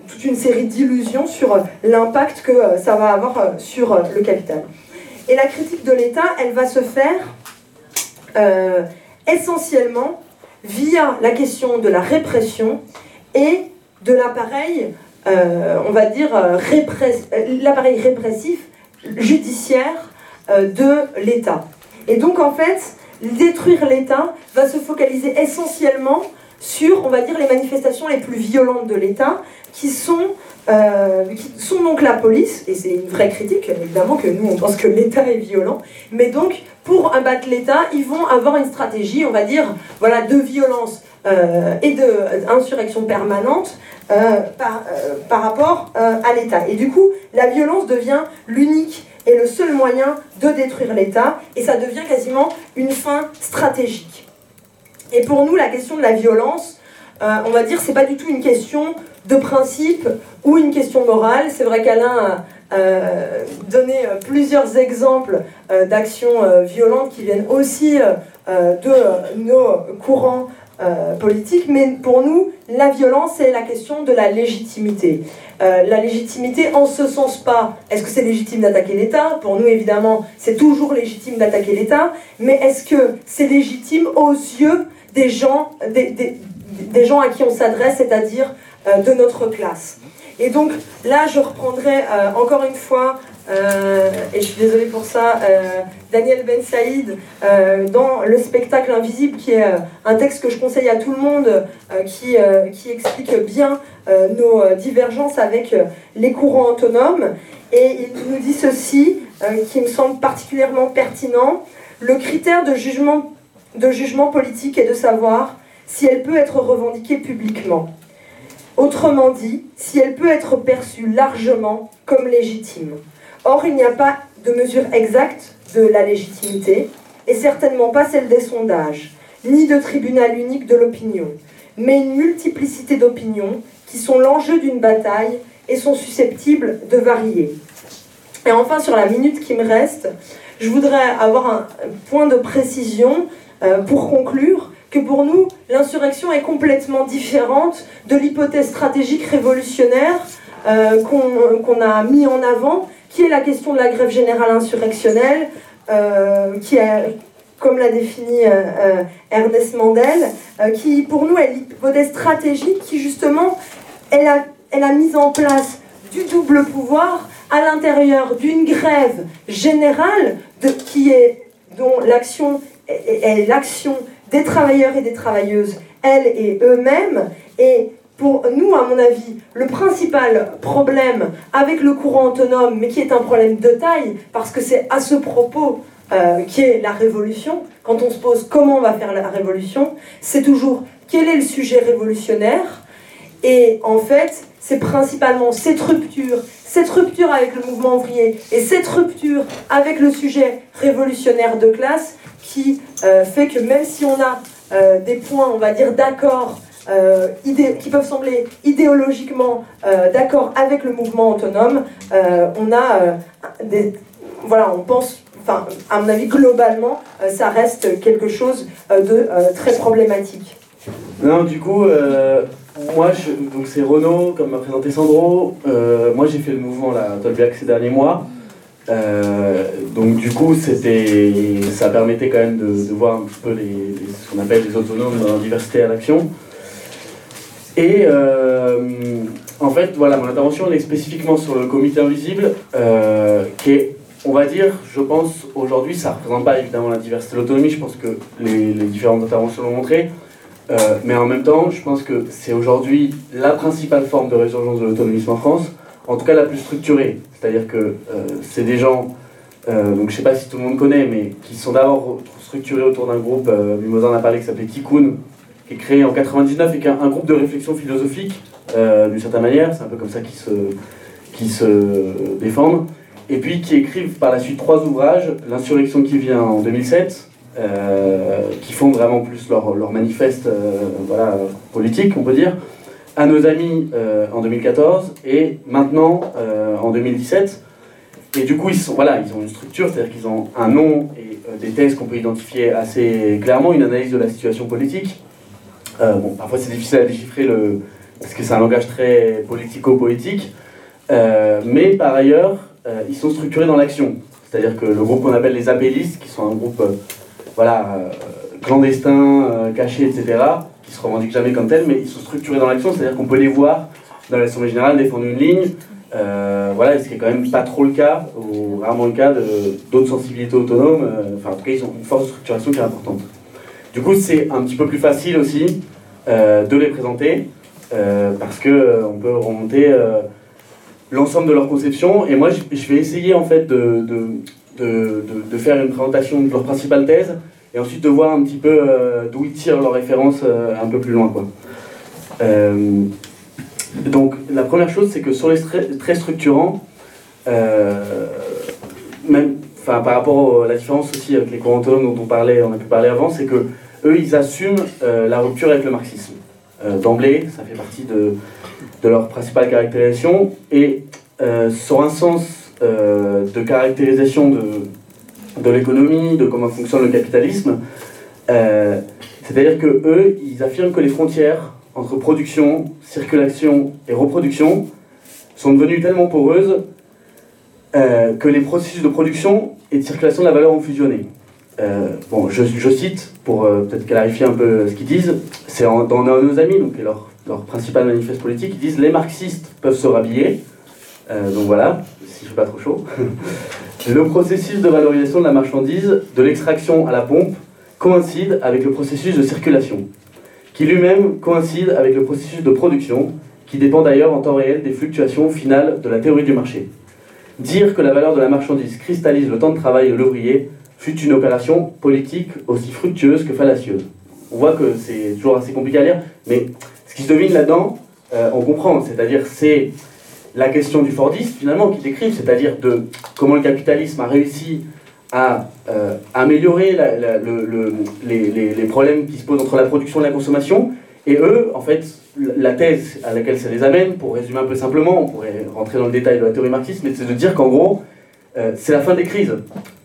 toute une série d'illusions sur l'impact que ça va avoir sur le capital. Et la critique de l'État, elle va se faire essentiellement via la question de la répression et de l'appareil on va dire, l'appareil répressif judiciaire de l'État. Et donc en fait, détruire l'État va se focaliser essentiellement sur, on va dire, les manifestations les plus violentes de l'État, qui sont, euh, qui sont donc la police, et c'est une vraie critique, évidemment, que nous, on pense que l'État est violent, mais donc, pour abattre l'État, ils vont avoir une stratégie, on va dire, voilà, de violence euh, et d'insurrection permanente euh, par, par rapport à l'État. Et du coup, la violence devient l'unique et le seul moyen de détruire l'État, et ça devient quasiment une fin stratégique. Et pour nous, la question de la violence, euh, on va dire, c'est pas du tout une question de principe ou une question morale. C'est vrai qu'Alain a euh, donné plusieurs exemples euh, d'actions violentes qui viennent aussi de nos courants politiques, mais pour nous, la violence, c'est la question de la légitimité. la légitimité, en ce sens pas, est-ce que c'est légitime d'attaquer l'État? Pour nous, évidemment, c'est toujours légitime d'attaquer l'État, mais est-ce que c'est légitime aux yeux des gens, des, gens à qui on s'adresse, c'est-à-dire euh, de notre classe? Et donc là, je reprendrai euh, encore une fois, euh, et je suis désolée pour ça, Daniel Ben Saïd dans Le spectacle invisible, qui est un texte que je conseille à tout le monde, qui, qui explique bien nos divergences avec les courants autonomes. Et il nous dit ceci, qui me semble particulièrement pertinent, le critère de jugement de jugement politique et de savoir si elle peut être revendiquée publiquement. Autrement dit, si elle peut être perçue largement comme légitime. Or, il n'y a pas de mesure exacte de la légitimité, et certainement pas celle des sondages, ni de tribunal unique de l'opinion, mais une multiplicité d'opinions qui sont l'enjeu d'une bataille et sont susceptibles de varier. Et enfin, sur la minute qui me reste, je voudrais avoir un point de précision euh, pour conclure que pour nous, l'insurrection est complètement différente de l'hypothèse stratégique révolutionnaire euh, qu'on a mis en avant, qui est la question de la grève générale insurrectionnelle, euh, qui est, comme l'a défini Ernest Mandel, qui pour nous est l'hypothèse stratégique qui justement, elle a, elle a mis en place du double pouvoir à l'intérieur d'une grève générale de, qui est, dont l'action est l'action des travailleurs et des travailleuses, elles et eux-mêmes. Et pour nous, à mon avis, le principal problème avec le courant autonome, mais qui est un problème de taille, parce que c'est à ce propos euh, qui est la révolution, quand on se pose comment on va faire la révolution, c'est toujours quel est le sujet révolutionnaire. Et en fait, c'est principalement cette rupture, cette rupture avec le mouvement ouvrier et cette rupture avec le sujet révolutionnaire de classe qui euh, fait que même si on a euh, des points, on va dire, d'accord, euh, qui peuvent sembler idéologiquement d'accord avec le mouvement autonome, on a des... Voilà, on pense, enfin, à mon avis, globalement, ça reste quelque chose de très problématique. Non, du coup, moi, donc c'est Renaud, comme m'a présenté Sandro. moi, j'ai fait le mouvement la Tolbiac ces derniers mois. Euh, donc du coup, ça permettait quand même de, voir un petit peu les, ce qu'on appelle les autonomes dans la diversité à l'action. Et euh, en fait, voilà, mon intervention est spécifiquement sur le comité invisible, euh, qui est, on va dire, je pense, aujourd'hui, ça ne représente pas évidemment la diversité de l'autonomie, je pense que les, différentes interventions l'ont montré, mais en même temps, je pense que c'est aujourd'hui la principale forme de résurgence de l'autonomisme en France, en tout cas la plus structurée. C'est-à-dire que euh, c'est des gens, euh, donc je sais pas si tout le monde connaît, mais qui sont d'abord structurés autour d'un groupe, euh, Mimosa en a parlé, qui s'appelait Tikkun, qui est créé en 99 et qui est un, groupe de réflexion philosophique, d'une certaine manière, c'est un peu comme ça qu'ils se, qui se défendent, et puis qui écrivent par la suite trois ouvrages, L'insurrection qui vient en 2007, qui font vraiment plus leur, leur manifeste voilà, politique, on peut dire, à nos amis euh, en 2014 et maintenant euh, en 2017. Et du coup, ils, sont, voilà, ils ont une structure, c'est-à-dire qu'ils ont un nom et euh, des thèses qu'on peut identifier assez clairement, une analyse de la situation politique. Bon, parfois c'est difficile à déchiffrer parce que c'est un langage très politico-poétique, mais par ailleurs, ils sont structurés dans l'action. C'est-à-dire que le groupe qu'on appelle les appellistes, qui sont un groupe voilà, clandestin, caché, etc., qui se revendiquent jamais comme tels, mais ils sont structurés dans l'action, c'est-à-dire qu'on peut les voir dans l'Assemblée générale, défendu une ligne. Euh, voilà, ce qui est quand même pas trop le cas, ou rarement le cas d'autres sensibilités autonomes. euh, enfin, en tout cas, ils ont une force de structuration qui est importante. Du coup, c'est un petit peu plus facile aussi euh, de les présenter, euh, parce que euh, on peut remonter l'ensemble de leur conception. Et moi, je, vais essayer en fait de, de, de, faire une présentation de leur principale thèse, et ensuite de voir un petit peu d'où ils tirent leurs références un peu plus loin. Quoi. Donc, la première chose, c'est que sur les traits structurants, même, par rapport à la différence aussi avec les courants dont on parlait, on a pu parler avant, c'est que eux, ils assument euh, la rupture avec le marxisme. Euh, D'emblée, ça fait partie de, de leur principale caractérisation, et euh, sur un sens de caractérisation de, l'économie, de comment fonctionne le capitalisme, c'est-à-dire que eux, ils affirment que les frontières entre production, circulation et reproduction sont devenues tellement poreuses que les processus de production et de circulation de la valeur ont fusionné. Euh, bon, je, cite pour euh, peut-être clarifier un peu ce qu'ils disent. C'est dans nos amis, donc leur, leur principal manifeste politique, ils disent les marxistes peuvent se rhabiller. Euh, donc voilà, si je suis pas trop chaud. [laughs] le processus de valorisation de la marchandise, de l'extraction à la pompe, coïncide avec le processus de circulation, qui lui-même coïncide avec le processus de production, qui dépend d'ailleurs en temps réel des fluctuations finales de la théorie du marché. Dire que la valeur de la marchandise cristallise le temps de travail de l'ouvrier fut une opération politique aussi fructueuse que fallacieuse. On voit que c'est toujours assez compliqué à lire, mais ce qui se devine là-dedans, euh, on comprend, c'est-à-dire c'est la question du Fordiste finalement qui décrivent, c'est-à-dire de comment le capitalisme a réussi à euh, améliorer les problèmes qui se posent entre la production et la consommation. Et eux, en fait, la thèse à laquelle ça les amène, pour résumer un peu simplement, on pourrait rentrer dans le détail de la théorie marxiste, mais c'est de dire qu'en gros, euh, c'est la fin des crises.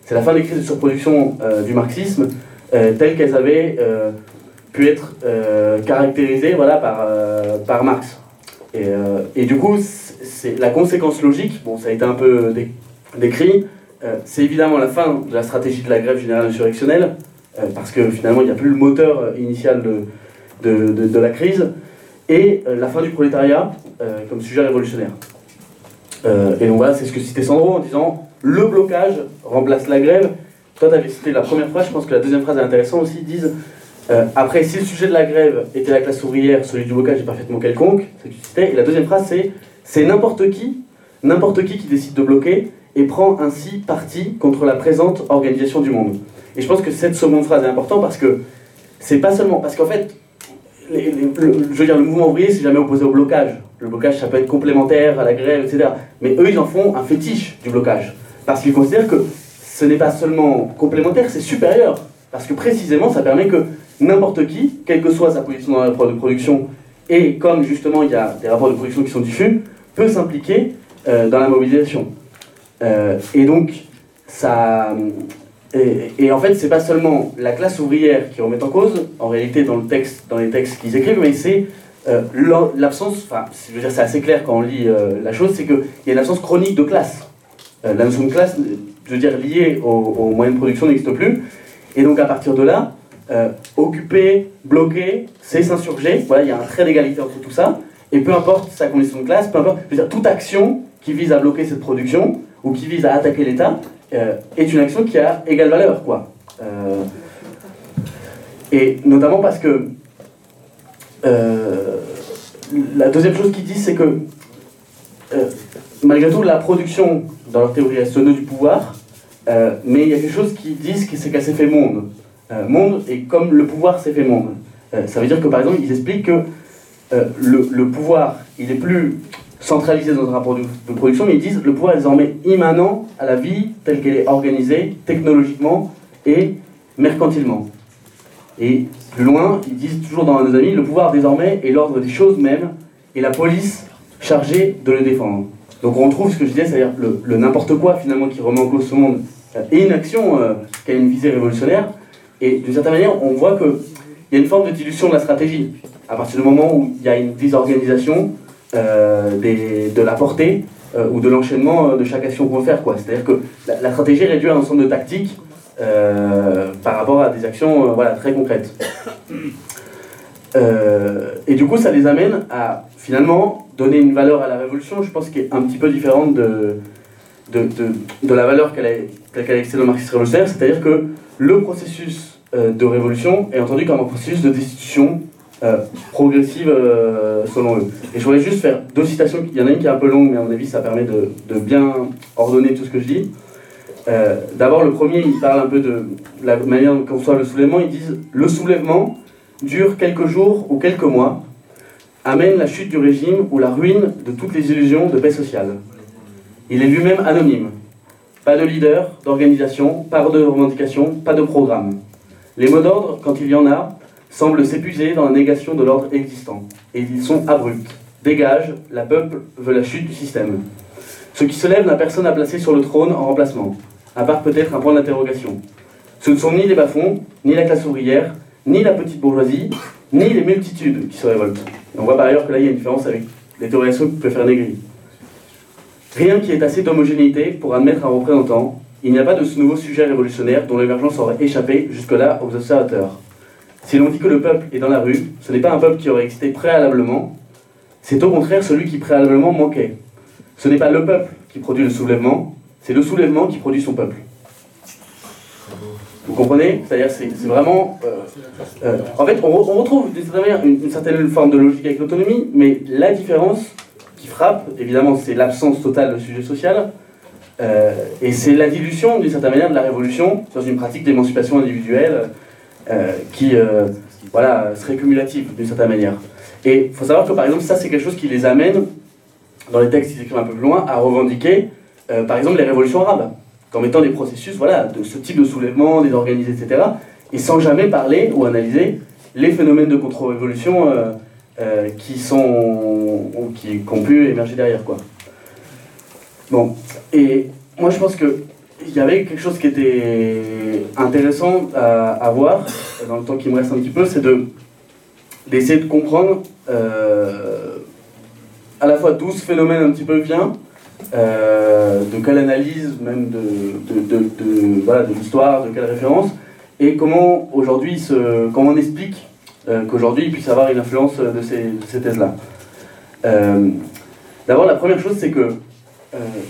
C'est la fin des crises de surproduction euh, du marxisme, euh, telles qu'elles avaient euh, pu être euh, caractérisées voilà, par, par Marx. Et, et du coup, c'est la conséquence logique, bon, ça a été un peu dé- décrit, c'est évidemment la fin de la stratégie de la grève générale insurrectionnelle, parce que finalement, il n'y a plus le moteur initial de, de, de- la crise, et la fin du prolétariat comme sujet révolutionnaire. Et donc voilà, c'est ce que citait Sandro en disant le blocage remplace la grève. Toi, tu avais cité la première phrase, je pense que la deuxième phrase est intéressante aussi. Ils disent euh, après, si le sujet de la grève était la classe ouvrière, celui du blocage est parfaitement quelconque, ce que tu citais. Et la deuxième phrase, c'est c'est n'importe qui, n'importe qui qui décide de bloquer et prend ainsi parti contre la présente organisation du monde. Et je pense que cette seconde phrase est importante parce que c'est pas seulement. Parce qu'en fait, le, je veux dire, le mouvement ouvrier, c'est jamais opposé au blocage. Le blocage, ça peut être complémentaire à la grève, etc. Mais eux, ils en font un fétiche du blocage. Parce qu'ils considèrent que ce n'est pas seulement complémentaire, c'est supérieur. Parce que précisément, ça permet que n'importe qui, quelle que soit sa position dans la rapport de production, et comme justement il y a des rapports de production qui sont diffus, peut s'impliquer euh, dans la mobilisation. Euh, et donc, ça. Et, en fait, c'est pas seulement la classe ouvrière qui remet en cause, en réalité, dans, le texte, dans les textes qu'ils écrivent, mais c'est euh, l'absence, enfin, je veux dire, c'est assez clair quand on lit la chose, c'est qu'il y a une absence chronique de classe. Euh, la notion de classe, je veux dire, liée aux, aux moyens de production n'existe plus. Et donc, à partir de là, euh, occuper, bloquer, c'est s'insurger. Voilà, il y a un trait d'égalité entre tout ça. Et peu importe sa condition de classe, peu importe, je veux dire, toute action qui vise à bloquer cette production ou qui vise à attaquer l'État euh, est une action qui a égale valeur, quoi. Euh, et notamment parce que la deuxième chose qu'ils disent, c'est que malgré tout, la production, dans leur théorie, nœud du pouvoir, euh, mais il y a quelque chose qui disent que c'est qu'elle s'est fait monde. Euh, monde, et comme le pouvoir s'est fait monde. Euh, ça veut dire que, par exemple, ils expliquent que le, le pouvoir, il est plus centralisé dans un rapport de, production, mais ils disent le pouvoir est désormais immanent à la vie telle qu'elle est organisée technologiquement et mercantilement. Et plus loin, ils disent toujours dans nos amis, le pouvoir désormais est l'ordre des choses mêmes et la police chargée de le défendre. Donc on retrouve ce que je disais, c'est-à-dire le, le n'importe quoi finalement qui remet en cause ce monde et une action euh, qui a une visée révolutionnaire. Et d'une certaine manière, on voit qu'il y a une forme de dilution de la stratégie. À partir du moment où il y a une désorganisation euh, de la portée euh, ou de l'enchaînement de chaque action qu'on veut faire. C'est-à-dire que la, stratégie réduit à un ensemble de tactiques par rapport à des actions voilà, très concrètes. Et du coup, ça les amène à finalement donner une valeur à la révolution, je pense, qui est un petit peu différente de, de, de, de la valeur qu'elle a, qu'elle a existé dans le marxisme révolutionnaire, c'est-à-dire que le processus euh, de révolution est entendu comme un processus de destitution euh, progressive euh, selon eux. Et je voudrais juste faire deux citations, il y en a une qui est un peu longue, mais à mon avis ça permet de, de bien ordonner tout ce que je dis. D'abord, le premier, il parle un peu de la manière dont conçoit le soulèvement. Ils disent Le soulèvement dure quelques jours ou quelques mois, amène la chute du régime ou la ruine de toutes les illusions de paix sociale. Il est lui-même anonyme. Pas de leader, d'organisation, pas de revendication, pas de programme. Les mots d'ordre, quand il y en a, semblent s'épuiser dans la négation de l'ordre existant. Et ils sont abrupts. Dégage, la peuple veut la chute du système. Ce qui se lève n'a personne à placer sur le trône en remplacement, à part peut-être un point d'interrogation. Ce ne sont ni les bas-fonds, ni la classe ouvrière, ni la petite bourgeoisie, ni les multitudes qui se révoltent. On voit par ailleurs que là, il y a une différence avec les théorisations que peut faire Negri. Rien qui ait assez d'homogénéité pour admettre un représentant, il n'y a pas de ce nouveau sujet révolutionnaire dont l'émergence aurait échappé jusque-là aux observateurs. Si l'on dit que le peuple est dans la rue, ce n'est pas un peuple qui aurait existé préalablement, c'est au contraire celui qui préalablement manquait. Ce n'est pas le peuple qui produit le soulèvement, c'est le soulèvement qui produit son peuple. Vous comprenez C'est-à-dire c'est vraiment... euh, euh, en fait, on, re- on retrouve d'une certaine manière une, certaine forme de logique avec l'autonomie, mais la différence qui frappe, évidemment, c'est l'absence totale de sujet social, euh, et c'est la dilution, d'une certaine manière, de la révolution dans une pratique d'émancipation individuelle qui voilà, serait cumulative, d'une certaine manière. Et il faut savoir que, par exemple, ça, c'est quelque chose qui les amène, dans les textes qu'ils écrivent un peu plus loin, à revendiquer, par exemple, les révolutions arabes, comme étant des processus voilà, de ce type de soulèvement, des organisés, etc., et sans jamais parler ou analyser les phénomènes de contre-révolution euh, euh, qui, sont, ou qui, ont pu émerger derrière. Quoi. Bon, et moi je pense que il y avait quelque chose qui était intéressant à, voir dans le temps qui me reste un petit peu, c'est de d'essayer de comprendre euh, à la fois d'où ce phénomène un petit peu vient, euh, de quelle analyse même de, de, voilà, de l'histoire, de quelle référence, et comment aujourd'hui, comment on explique euh, qu'aujourd'hui il puisse avoir une influence de ces, ces thèses-là. Euh, D'abord, la première chose, c'est que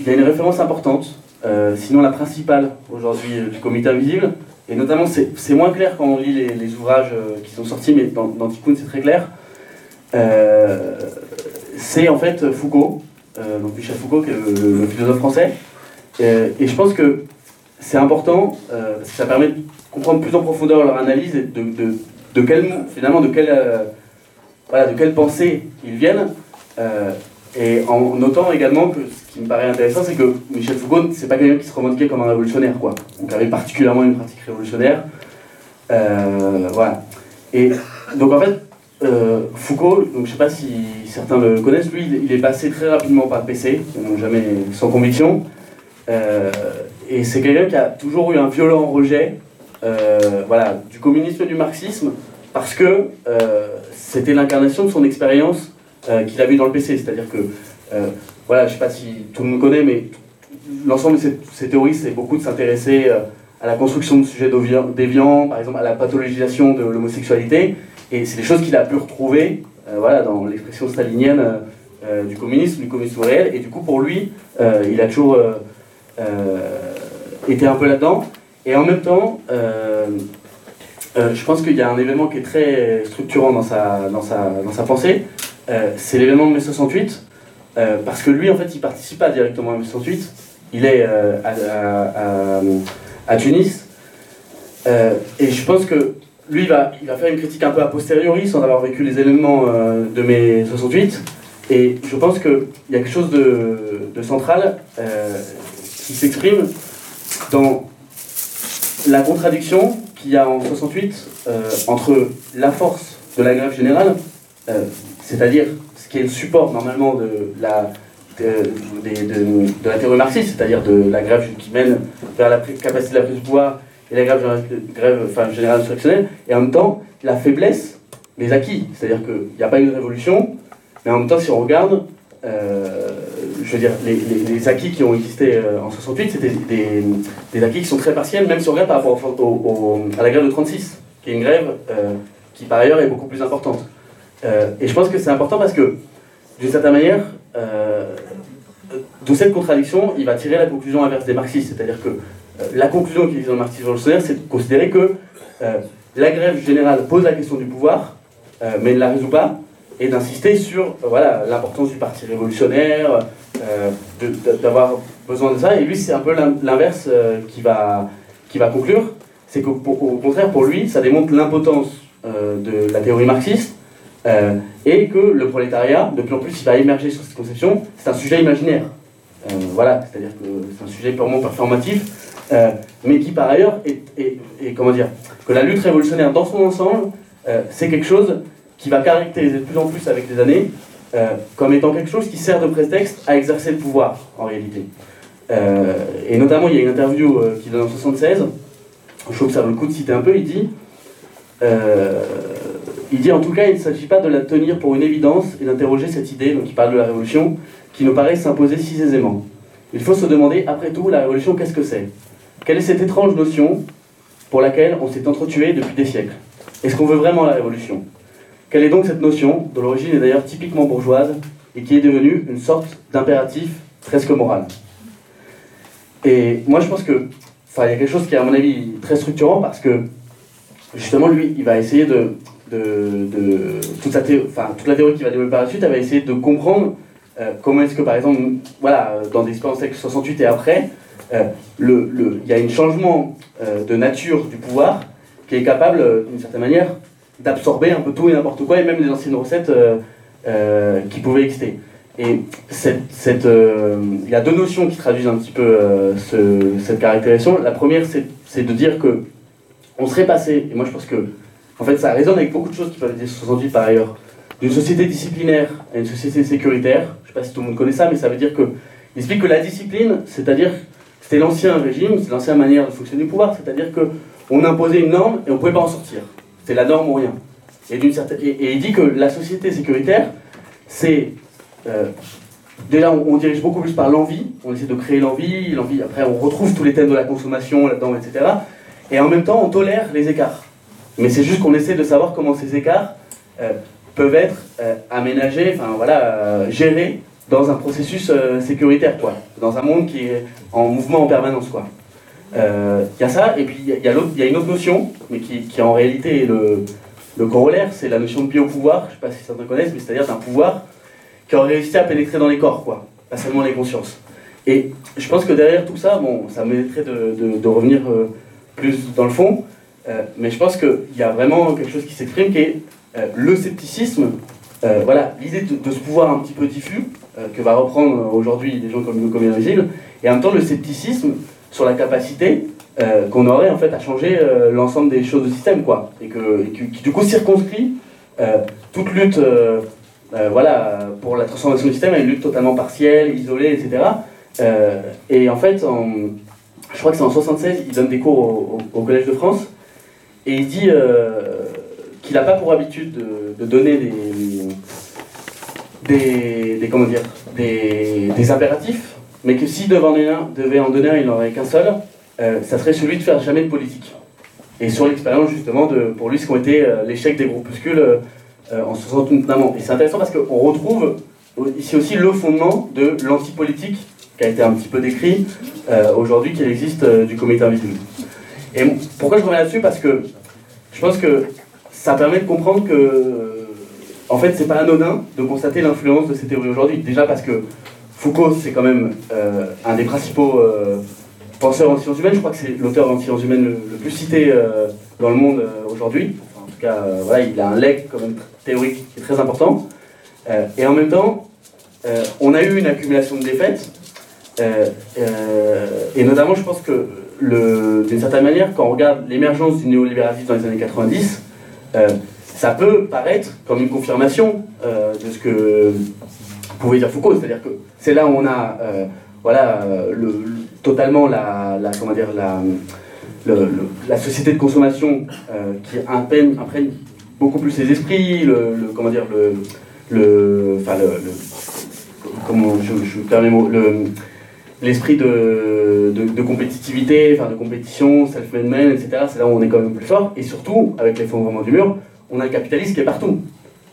il y a une référence importante, sinon la principale aujourd'hui du comité invisible, et notamment c'est moins clair quand on lit les, ouvrages qui sont sortis, mais dans, dans c'est très clair. C'est en fait Foucault, donc Michel Foucault, qui est le, philosophe français, Euh, et je pense que c'est important euh, parce que ça permet de comprendre plus en profondeur leur analyse et de, de, de quel, finalement de quelle, euh, voilà, de pensée ils viennent. Euh, et en notant également que ce qui me paraît intéressant, c'est que Michel Foucault, c'est pas quelqu'un qui se revendiquait comme un révolutionnaire, quoi. Donc avait particulièrement une pratique révolutionnaire. Euh, voilà. Et donc en fait, euh, Foucault, donc je sais pas si certains le connaissent, lui, il- est passé très rapidement par PC, donc jamais sans conviction. Euh, et c'est quelqu'un qui a toujours eu un violent rejet, euh, voilà, du communisme et du marxisme, parce que c'était l'incarnation de son expérience qu'il a vue dans le PC. C'est-à-dire que, voilà, je sais pas si tout le monde connaît, mais l'ensemble de ces, théories, c'est beaucoup de s'intéresser à la construction de sujets déviants, par exemple à la pathologisation de l'homosexualité, et c'est des choses qu'il a pu retrouver euh, voilà, dans l'expression stalinienne euh, euh, du communisme, du communisme réel, et du coup pour lui, il a toujours été un peu là-dedans, et en même temps, je pense qu'il y a un événement qui est très structurant dans sa, dans sa, dans sa pensée, c'est l'événement de mai 68, euh, parce que lui, en fait, il participe pas directement à mai 68, il est à, Tunis, et je pense que lui, il va, il va faire une critique un peu a posteriori, sans avoir vécu les événements euh, de mai 68, et je pense qu'il y a quelque chose de, central euh, qui s'exprime dans la contradiction qu'il y a en 68 euh, entre la force de la grève générale, c'est-à-dire ce qui est le support normalement de la, de, de- la théorie marxiste, c'est-à-dire de la grève qui mène vers la capacité de la prise de pouvoir et la grève, grève générale insurrectionnelle, et en même temps la faiblesse des acquis, c'est-à-dire qu'il n'y a pas eu de révolution, mais en même temps si on regarde, euh, je veux dire, les, acquis qui ont existé euh, en 68, c'était des, acquis qui sont très partiels, même si on regarde par rapport à la grève de 36, qui est une grève euh, qui par ailleurs est beaucoup plus importante. Et je pense que c'est important parce que d'une certaine manière, de cette contradiction, il va tirer la conclusion inverse des marxistes. C'est-à-dire que la conclusion qu'il dit dans le marxisme révolutionnaire, c'est de considérer que euh, la grève générale pose la question du pouvoir, euh, mais ne la résout pas, et d'insister sur euh, voilà, l'importance du parti révolutionnaire, euh, d'avoir besoin de ça. Et lui, c'est un peu l'in- l'inverse euh, qui, va, qui va conclure. C'est qu'au au contraire, pour lui, ça démontre l'impotence euh, de la théorie marxiste, euh, et que le prolétariat, de plus en plus, il va émerger sur cette conception, c'est un sujet imaginaire. Euh, voilà, c'est-à-dire que c'est un sujet purement performatif, euh, mais qui par ailleurs est, comment dire, que la lutte révolutionnaire dans son ensemble, euh, c'est quelque chose qui va caractériser de plus en plus avec les années, euh, comme étant quelque chose qui sert de prétexte à exercer le pouvoir, en réalité. Et notamment, il y a une interview qu'il donne en 76, je trouve que ça vaut le coup de citer un peu, il dit, il dit en tout cas, il ne s'agit pas de la tenir pour une évidence et d'interroger cette idée, donc il parle de la révolution, qui nous paraît s'imposer si aisément. Il faut se demander, après tout, la révolution, qu'est-ce que c'est? Quelle est cette étrange notion pour laquelle on s'est entretué depuis des siècles? Est-ce qu'on veut vraiment la révolution? Quelle est donc cette notion, dont l'origine est d'ailleurs typiquement bourgeoise, et qui est devenue une sorte d'impératif presque moral? Et moi, je pense que, enfin, il y a quelque chose qui est, à mon avis, très structurant, parce que, justement, lui, il va essayer de... de, de toute, la théorie qu'il va développer par la suite, elle va essayer de comprendre euh, comment est-ce que, par exemple, voilà, dans des expériences avec 68 et après, le- le- il y a un changement euh, de nature du pouvoir qui est capable, euh, d'une certaine manière, d'absorber un peu tout et n'importe quoi, et même les anciennes recettes euh, euh, qui pouvaient exister. Et euh, il y a deux notions qui traduisent un petit peu euh, ce- cette caractérisation. La première, c'est de dire que on serait passé, et moi je pense que en fait ça résonne avec beaucoup de choses qui peuvent être 68 par ailleurs, d'une société disciplinaire à une société sécuritaire. Je ne sais pas si tout le monde connaît ça, mais ça veut dire que il explique que la discipline, c'est-à-dire c'était l'ancien régime, c'est l'ancienne manière de fonctionner du pouvoir, c'est-à-dire que on imposait une norme et on ne pouvait pas en sortir. C'est la norme ou rien. Et, d'une certaine, et, il dit que la société sécuritaire, c'est euh, déjà on, on dirige beaucoup plus par l'envie, on essaie de créer l'envie, l'envie. Après on retrouve tous les thèmes de la consommation là-dedans, etc. Et en même temps on tolère les écarts. Mais c'est juste qu'on essaie de savoir comment ces écarts euh, peuvent être euh, aménagés, enfin voilà, euh, gérés dans un processus euh, sécuritaire, quoi. Dans un monde qui est en mouvement en permanence, quoi. Euh, Il y a ça, et puis il y a- il il une autre notion, mais qui, qui en réalité est le, le corollaire, c'est la notion de biopouvoir, je sais pas si certains connaissent, mais c'est-à-dire d'un pouvoir qui aurait réussi à pénétrer dans les corps, quoi, pas seulement les consciences. Et je pense que derrière tout ça, bon, ça mériterait de, de- de revenir euh, plus dans le fond, mais je pense qu'il y a vraiment quelque chose qui s'exprime qui est le scepticisme, voilà, l'idée de, ce pouvoir un petit peu diffus, que va reprendre aujourd'hui des gens comme comme Invisible, et en même temps le scepticisme sur la capacité euh, qu'on aurait en fait à changer euh, l'ensemble des choses du système, quoi, et, que, qui, du coup circonscrit euh, toute lutte, euh, euh, voilà, pour la transformation du système. À une lutte totalement partielle, isolée, etc. Euh, et en fait, je crois que c'est en 76, il donne des cours au, Collège de France, et il dit euh, qu'il n'a pas pour habitude de, de donner des, des, comment dire, des, impératifs, mais que en donner un, devait en donner un, il n'en aurait qu'un seul, euh, ça serait celui de faire jamais de politique. Et sur l'expérience justement de, pour lui, ce qu'ont été euh, l'échec des groupuscules euh, en 68 notamment. Et c'est intéressant parce qu'on retrouve ici aussi le fondement de l'antipolitique qui a été un petit peu décrit aujourd'hui, qu'il existe du comité invisible. Et pourquoi je reviens là-dessus? Parce que je pense que ça permet de comprendre que, en fait, c'est pas anodin de constater l'influence de ces théories aujourd'hui. Déjà parce que Foucault, c'est quand même euh, un des principaux euh, penseurs en sciences humaines. Je crois que c'est l'auteur en sciences humaines le, plus cité euh, dans le monde aujourd'hui. En tout cas, voilà, il a un legs quand même théorique qui est très important. Et en même temps, on a eu une accumulation de défaites. Et notamment, je pense que d'une certaine manière, quand on regarde l'émergence du néolibéralisme dans les années 90, euh, ça peut paraître comme une confirmation euh, de ce que pouvait dire Foucault, c'est-à-dire que c'est là où on a euh, voilà, euh, le, le- totalement la, comment dire, la, société de consommation qui imprègne, beaucoup plus les esprits, le, comment dire, le, enfin le, comment je, je le, l'esprit de compétitivité, enfin de compétition, self-made man, etc. C'est là où on est quand même plus fort. Et surtout, avec l'effondrement du mur, on a le capitalisme qui est partout.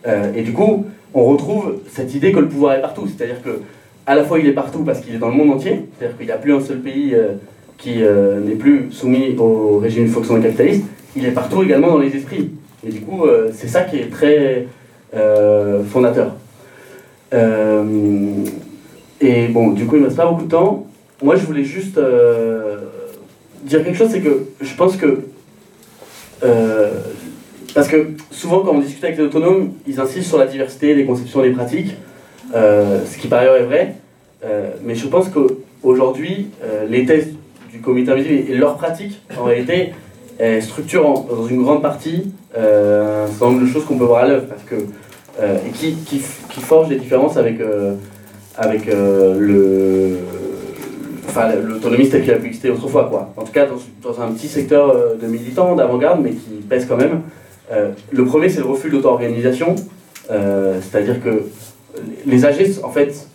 Euh, et du coup, on retrouve cette idée que le pouvoir est partout. C'est-à-dire que à la fois il est partout parce qu'il est dans le monde entier, c'est-à-dire qu'il n'y a plus un seul pays euh, qui euh, n'est plus soumis au régime fonctionnel capitaliste, il est partout également dans les esprits. Et du coup, c'est ça qui est très fondateur. et bon, du coup, il ne me reste pas beaucoup de temps. Moi, je voulais juste dire quelque chose, c'est que je pense que parce que souvent, quand on discute avec les autonomes, ils insistent sur la diversité des conceptions et des pratiques, euh, ce qui par ailleurs est vrai. Euh, mais je pense qu'aujourd'hui, euh, les thèses du comité invisible et leurs pratiques, en réalité, structurent dans une grande partie un certain nombre de choses qu'on peut voir à l'œuvre, parce que et qui, forgent des différences avec, avec le enfin l'autonomie telle qu'il a pu exister autrefois quoi. En tout cas dans, dans un petit secteur de militants, d'avant-garde, mais qui pèse quand même. Euh, le premier, c'est le refus de l'auto-organisation, euh, c'est-à-dire que les AG, en fait,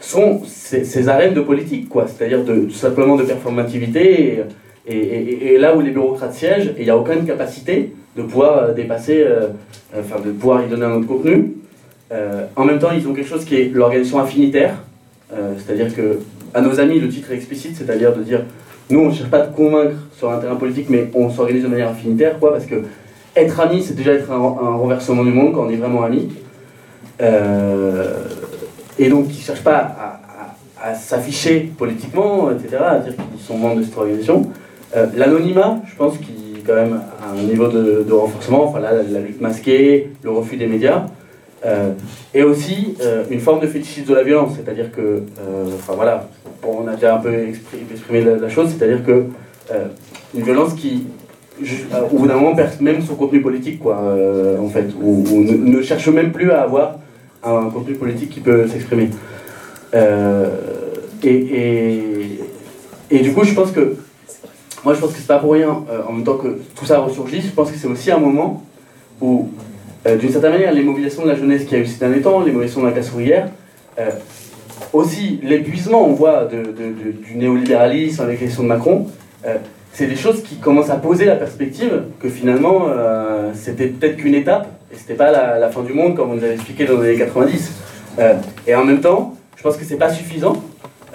sont ces, arènes de politique, quoi, c'est-à-dire de, tout simplement de performativité, et, là où les bureaucrates siègent, il n'y a aucune capacité de pouvoir euh, dépasser, de pouvoir y donner un autre contenu. en même temps, ils ont quelque chose qui est l'organisation affinitaire, c'est-à-dire que à nos amis, le titre est explicite, c'est-à-dire de dire, nous, on ne cherche pas à convaincre sur un terrain politique, mais on s'organise de manière affinitaire, quoi, parce que être ami, c'est déjà être un, renversement du monde quand on est vraiment ami. Euh, et donc, ils ne cherchent pas à, s'afficher politiquement, etc., à dire qu'ils sont membres de cette organisation. Euh, l'anonymat, je pense qu'il quand même un niveau de, renforcement, enfin là, la, lutte masquée, le refus des médias, euh, et aussi une forme de fétichisme de la violence, c'est-à-dire que, enfin voilà, on a déjà un peu exprimé, la, la, chose, c'est-à-dire que une violence qui au bout d'un moment perd même son contenu politique, quoi, euh, en fait, ou, ne, cherche même plus à avoir un contenu politique qui peut s'exprimer. Euh, et, et, du coup, je pense que, moi je pense que c'est pas pour rien, euh, en même temps que tout ça ressurgit, je pense que c'est aussi un moment où, d'une certaine manière, les mobilisations de la jeunesse qui a eu ces derniers temps, les mobilisations de la classe ouvrière, aussi l'épuisement, on voit, de, du néolibéralisme avec l'élection de Macron, c'est des choses qui commencent à poser la perspective que finalement euh, c'était peut-être qu'une étape et c'était pas la, fin du monde comme on nous avait expliqué dans les années 90. Euh, et en même temps, je pense que c'est pas suffisant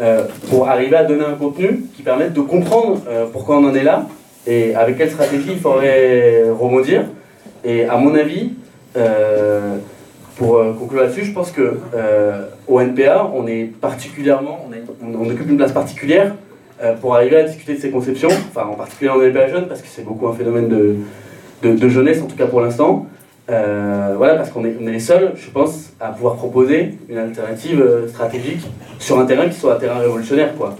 euh, pour arriver à donner un contenu qui permette de comprendre pourquoi on en est là et avec quelle stratégie il faudrait rebondir. Et à mon avis, pour conclure là-dessus, je pense que au NPA, on est particulièrement, on occupe une place particulière pour arriver à discuter de ces conceptions, enfin en particulier en LPA jeune, parce que c'est beaucoup un phénomène de, de, jeunesse, en tout cas pour l'instant. Euh, voilà, parce qu'on est, on est les seuls, je pense, à pouvoir proposer une alternative euh, stratégique sur un terrain qui soit un terrain révolutionnaire, quoi.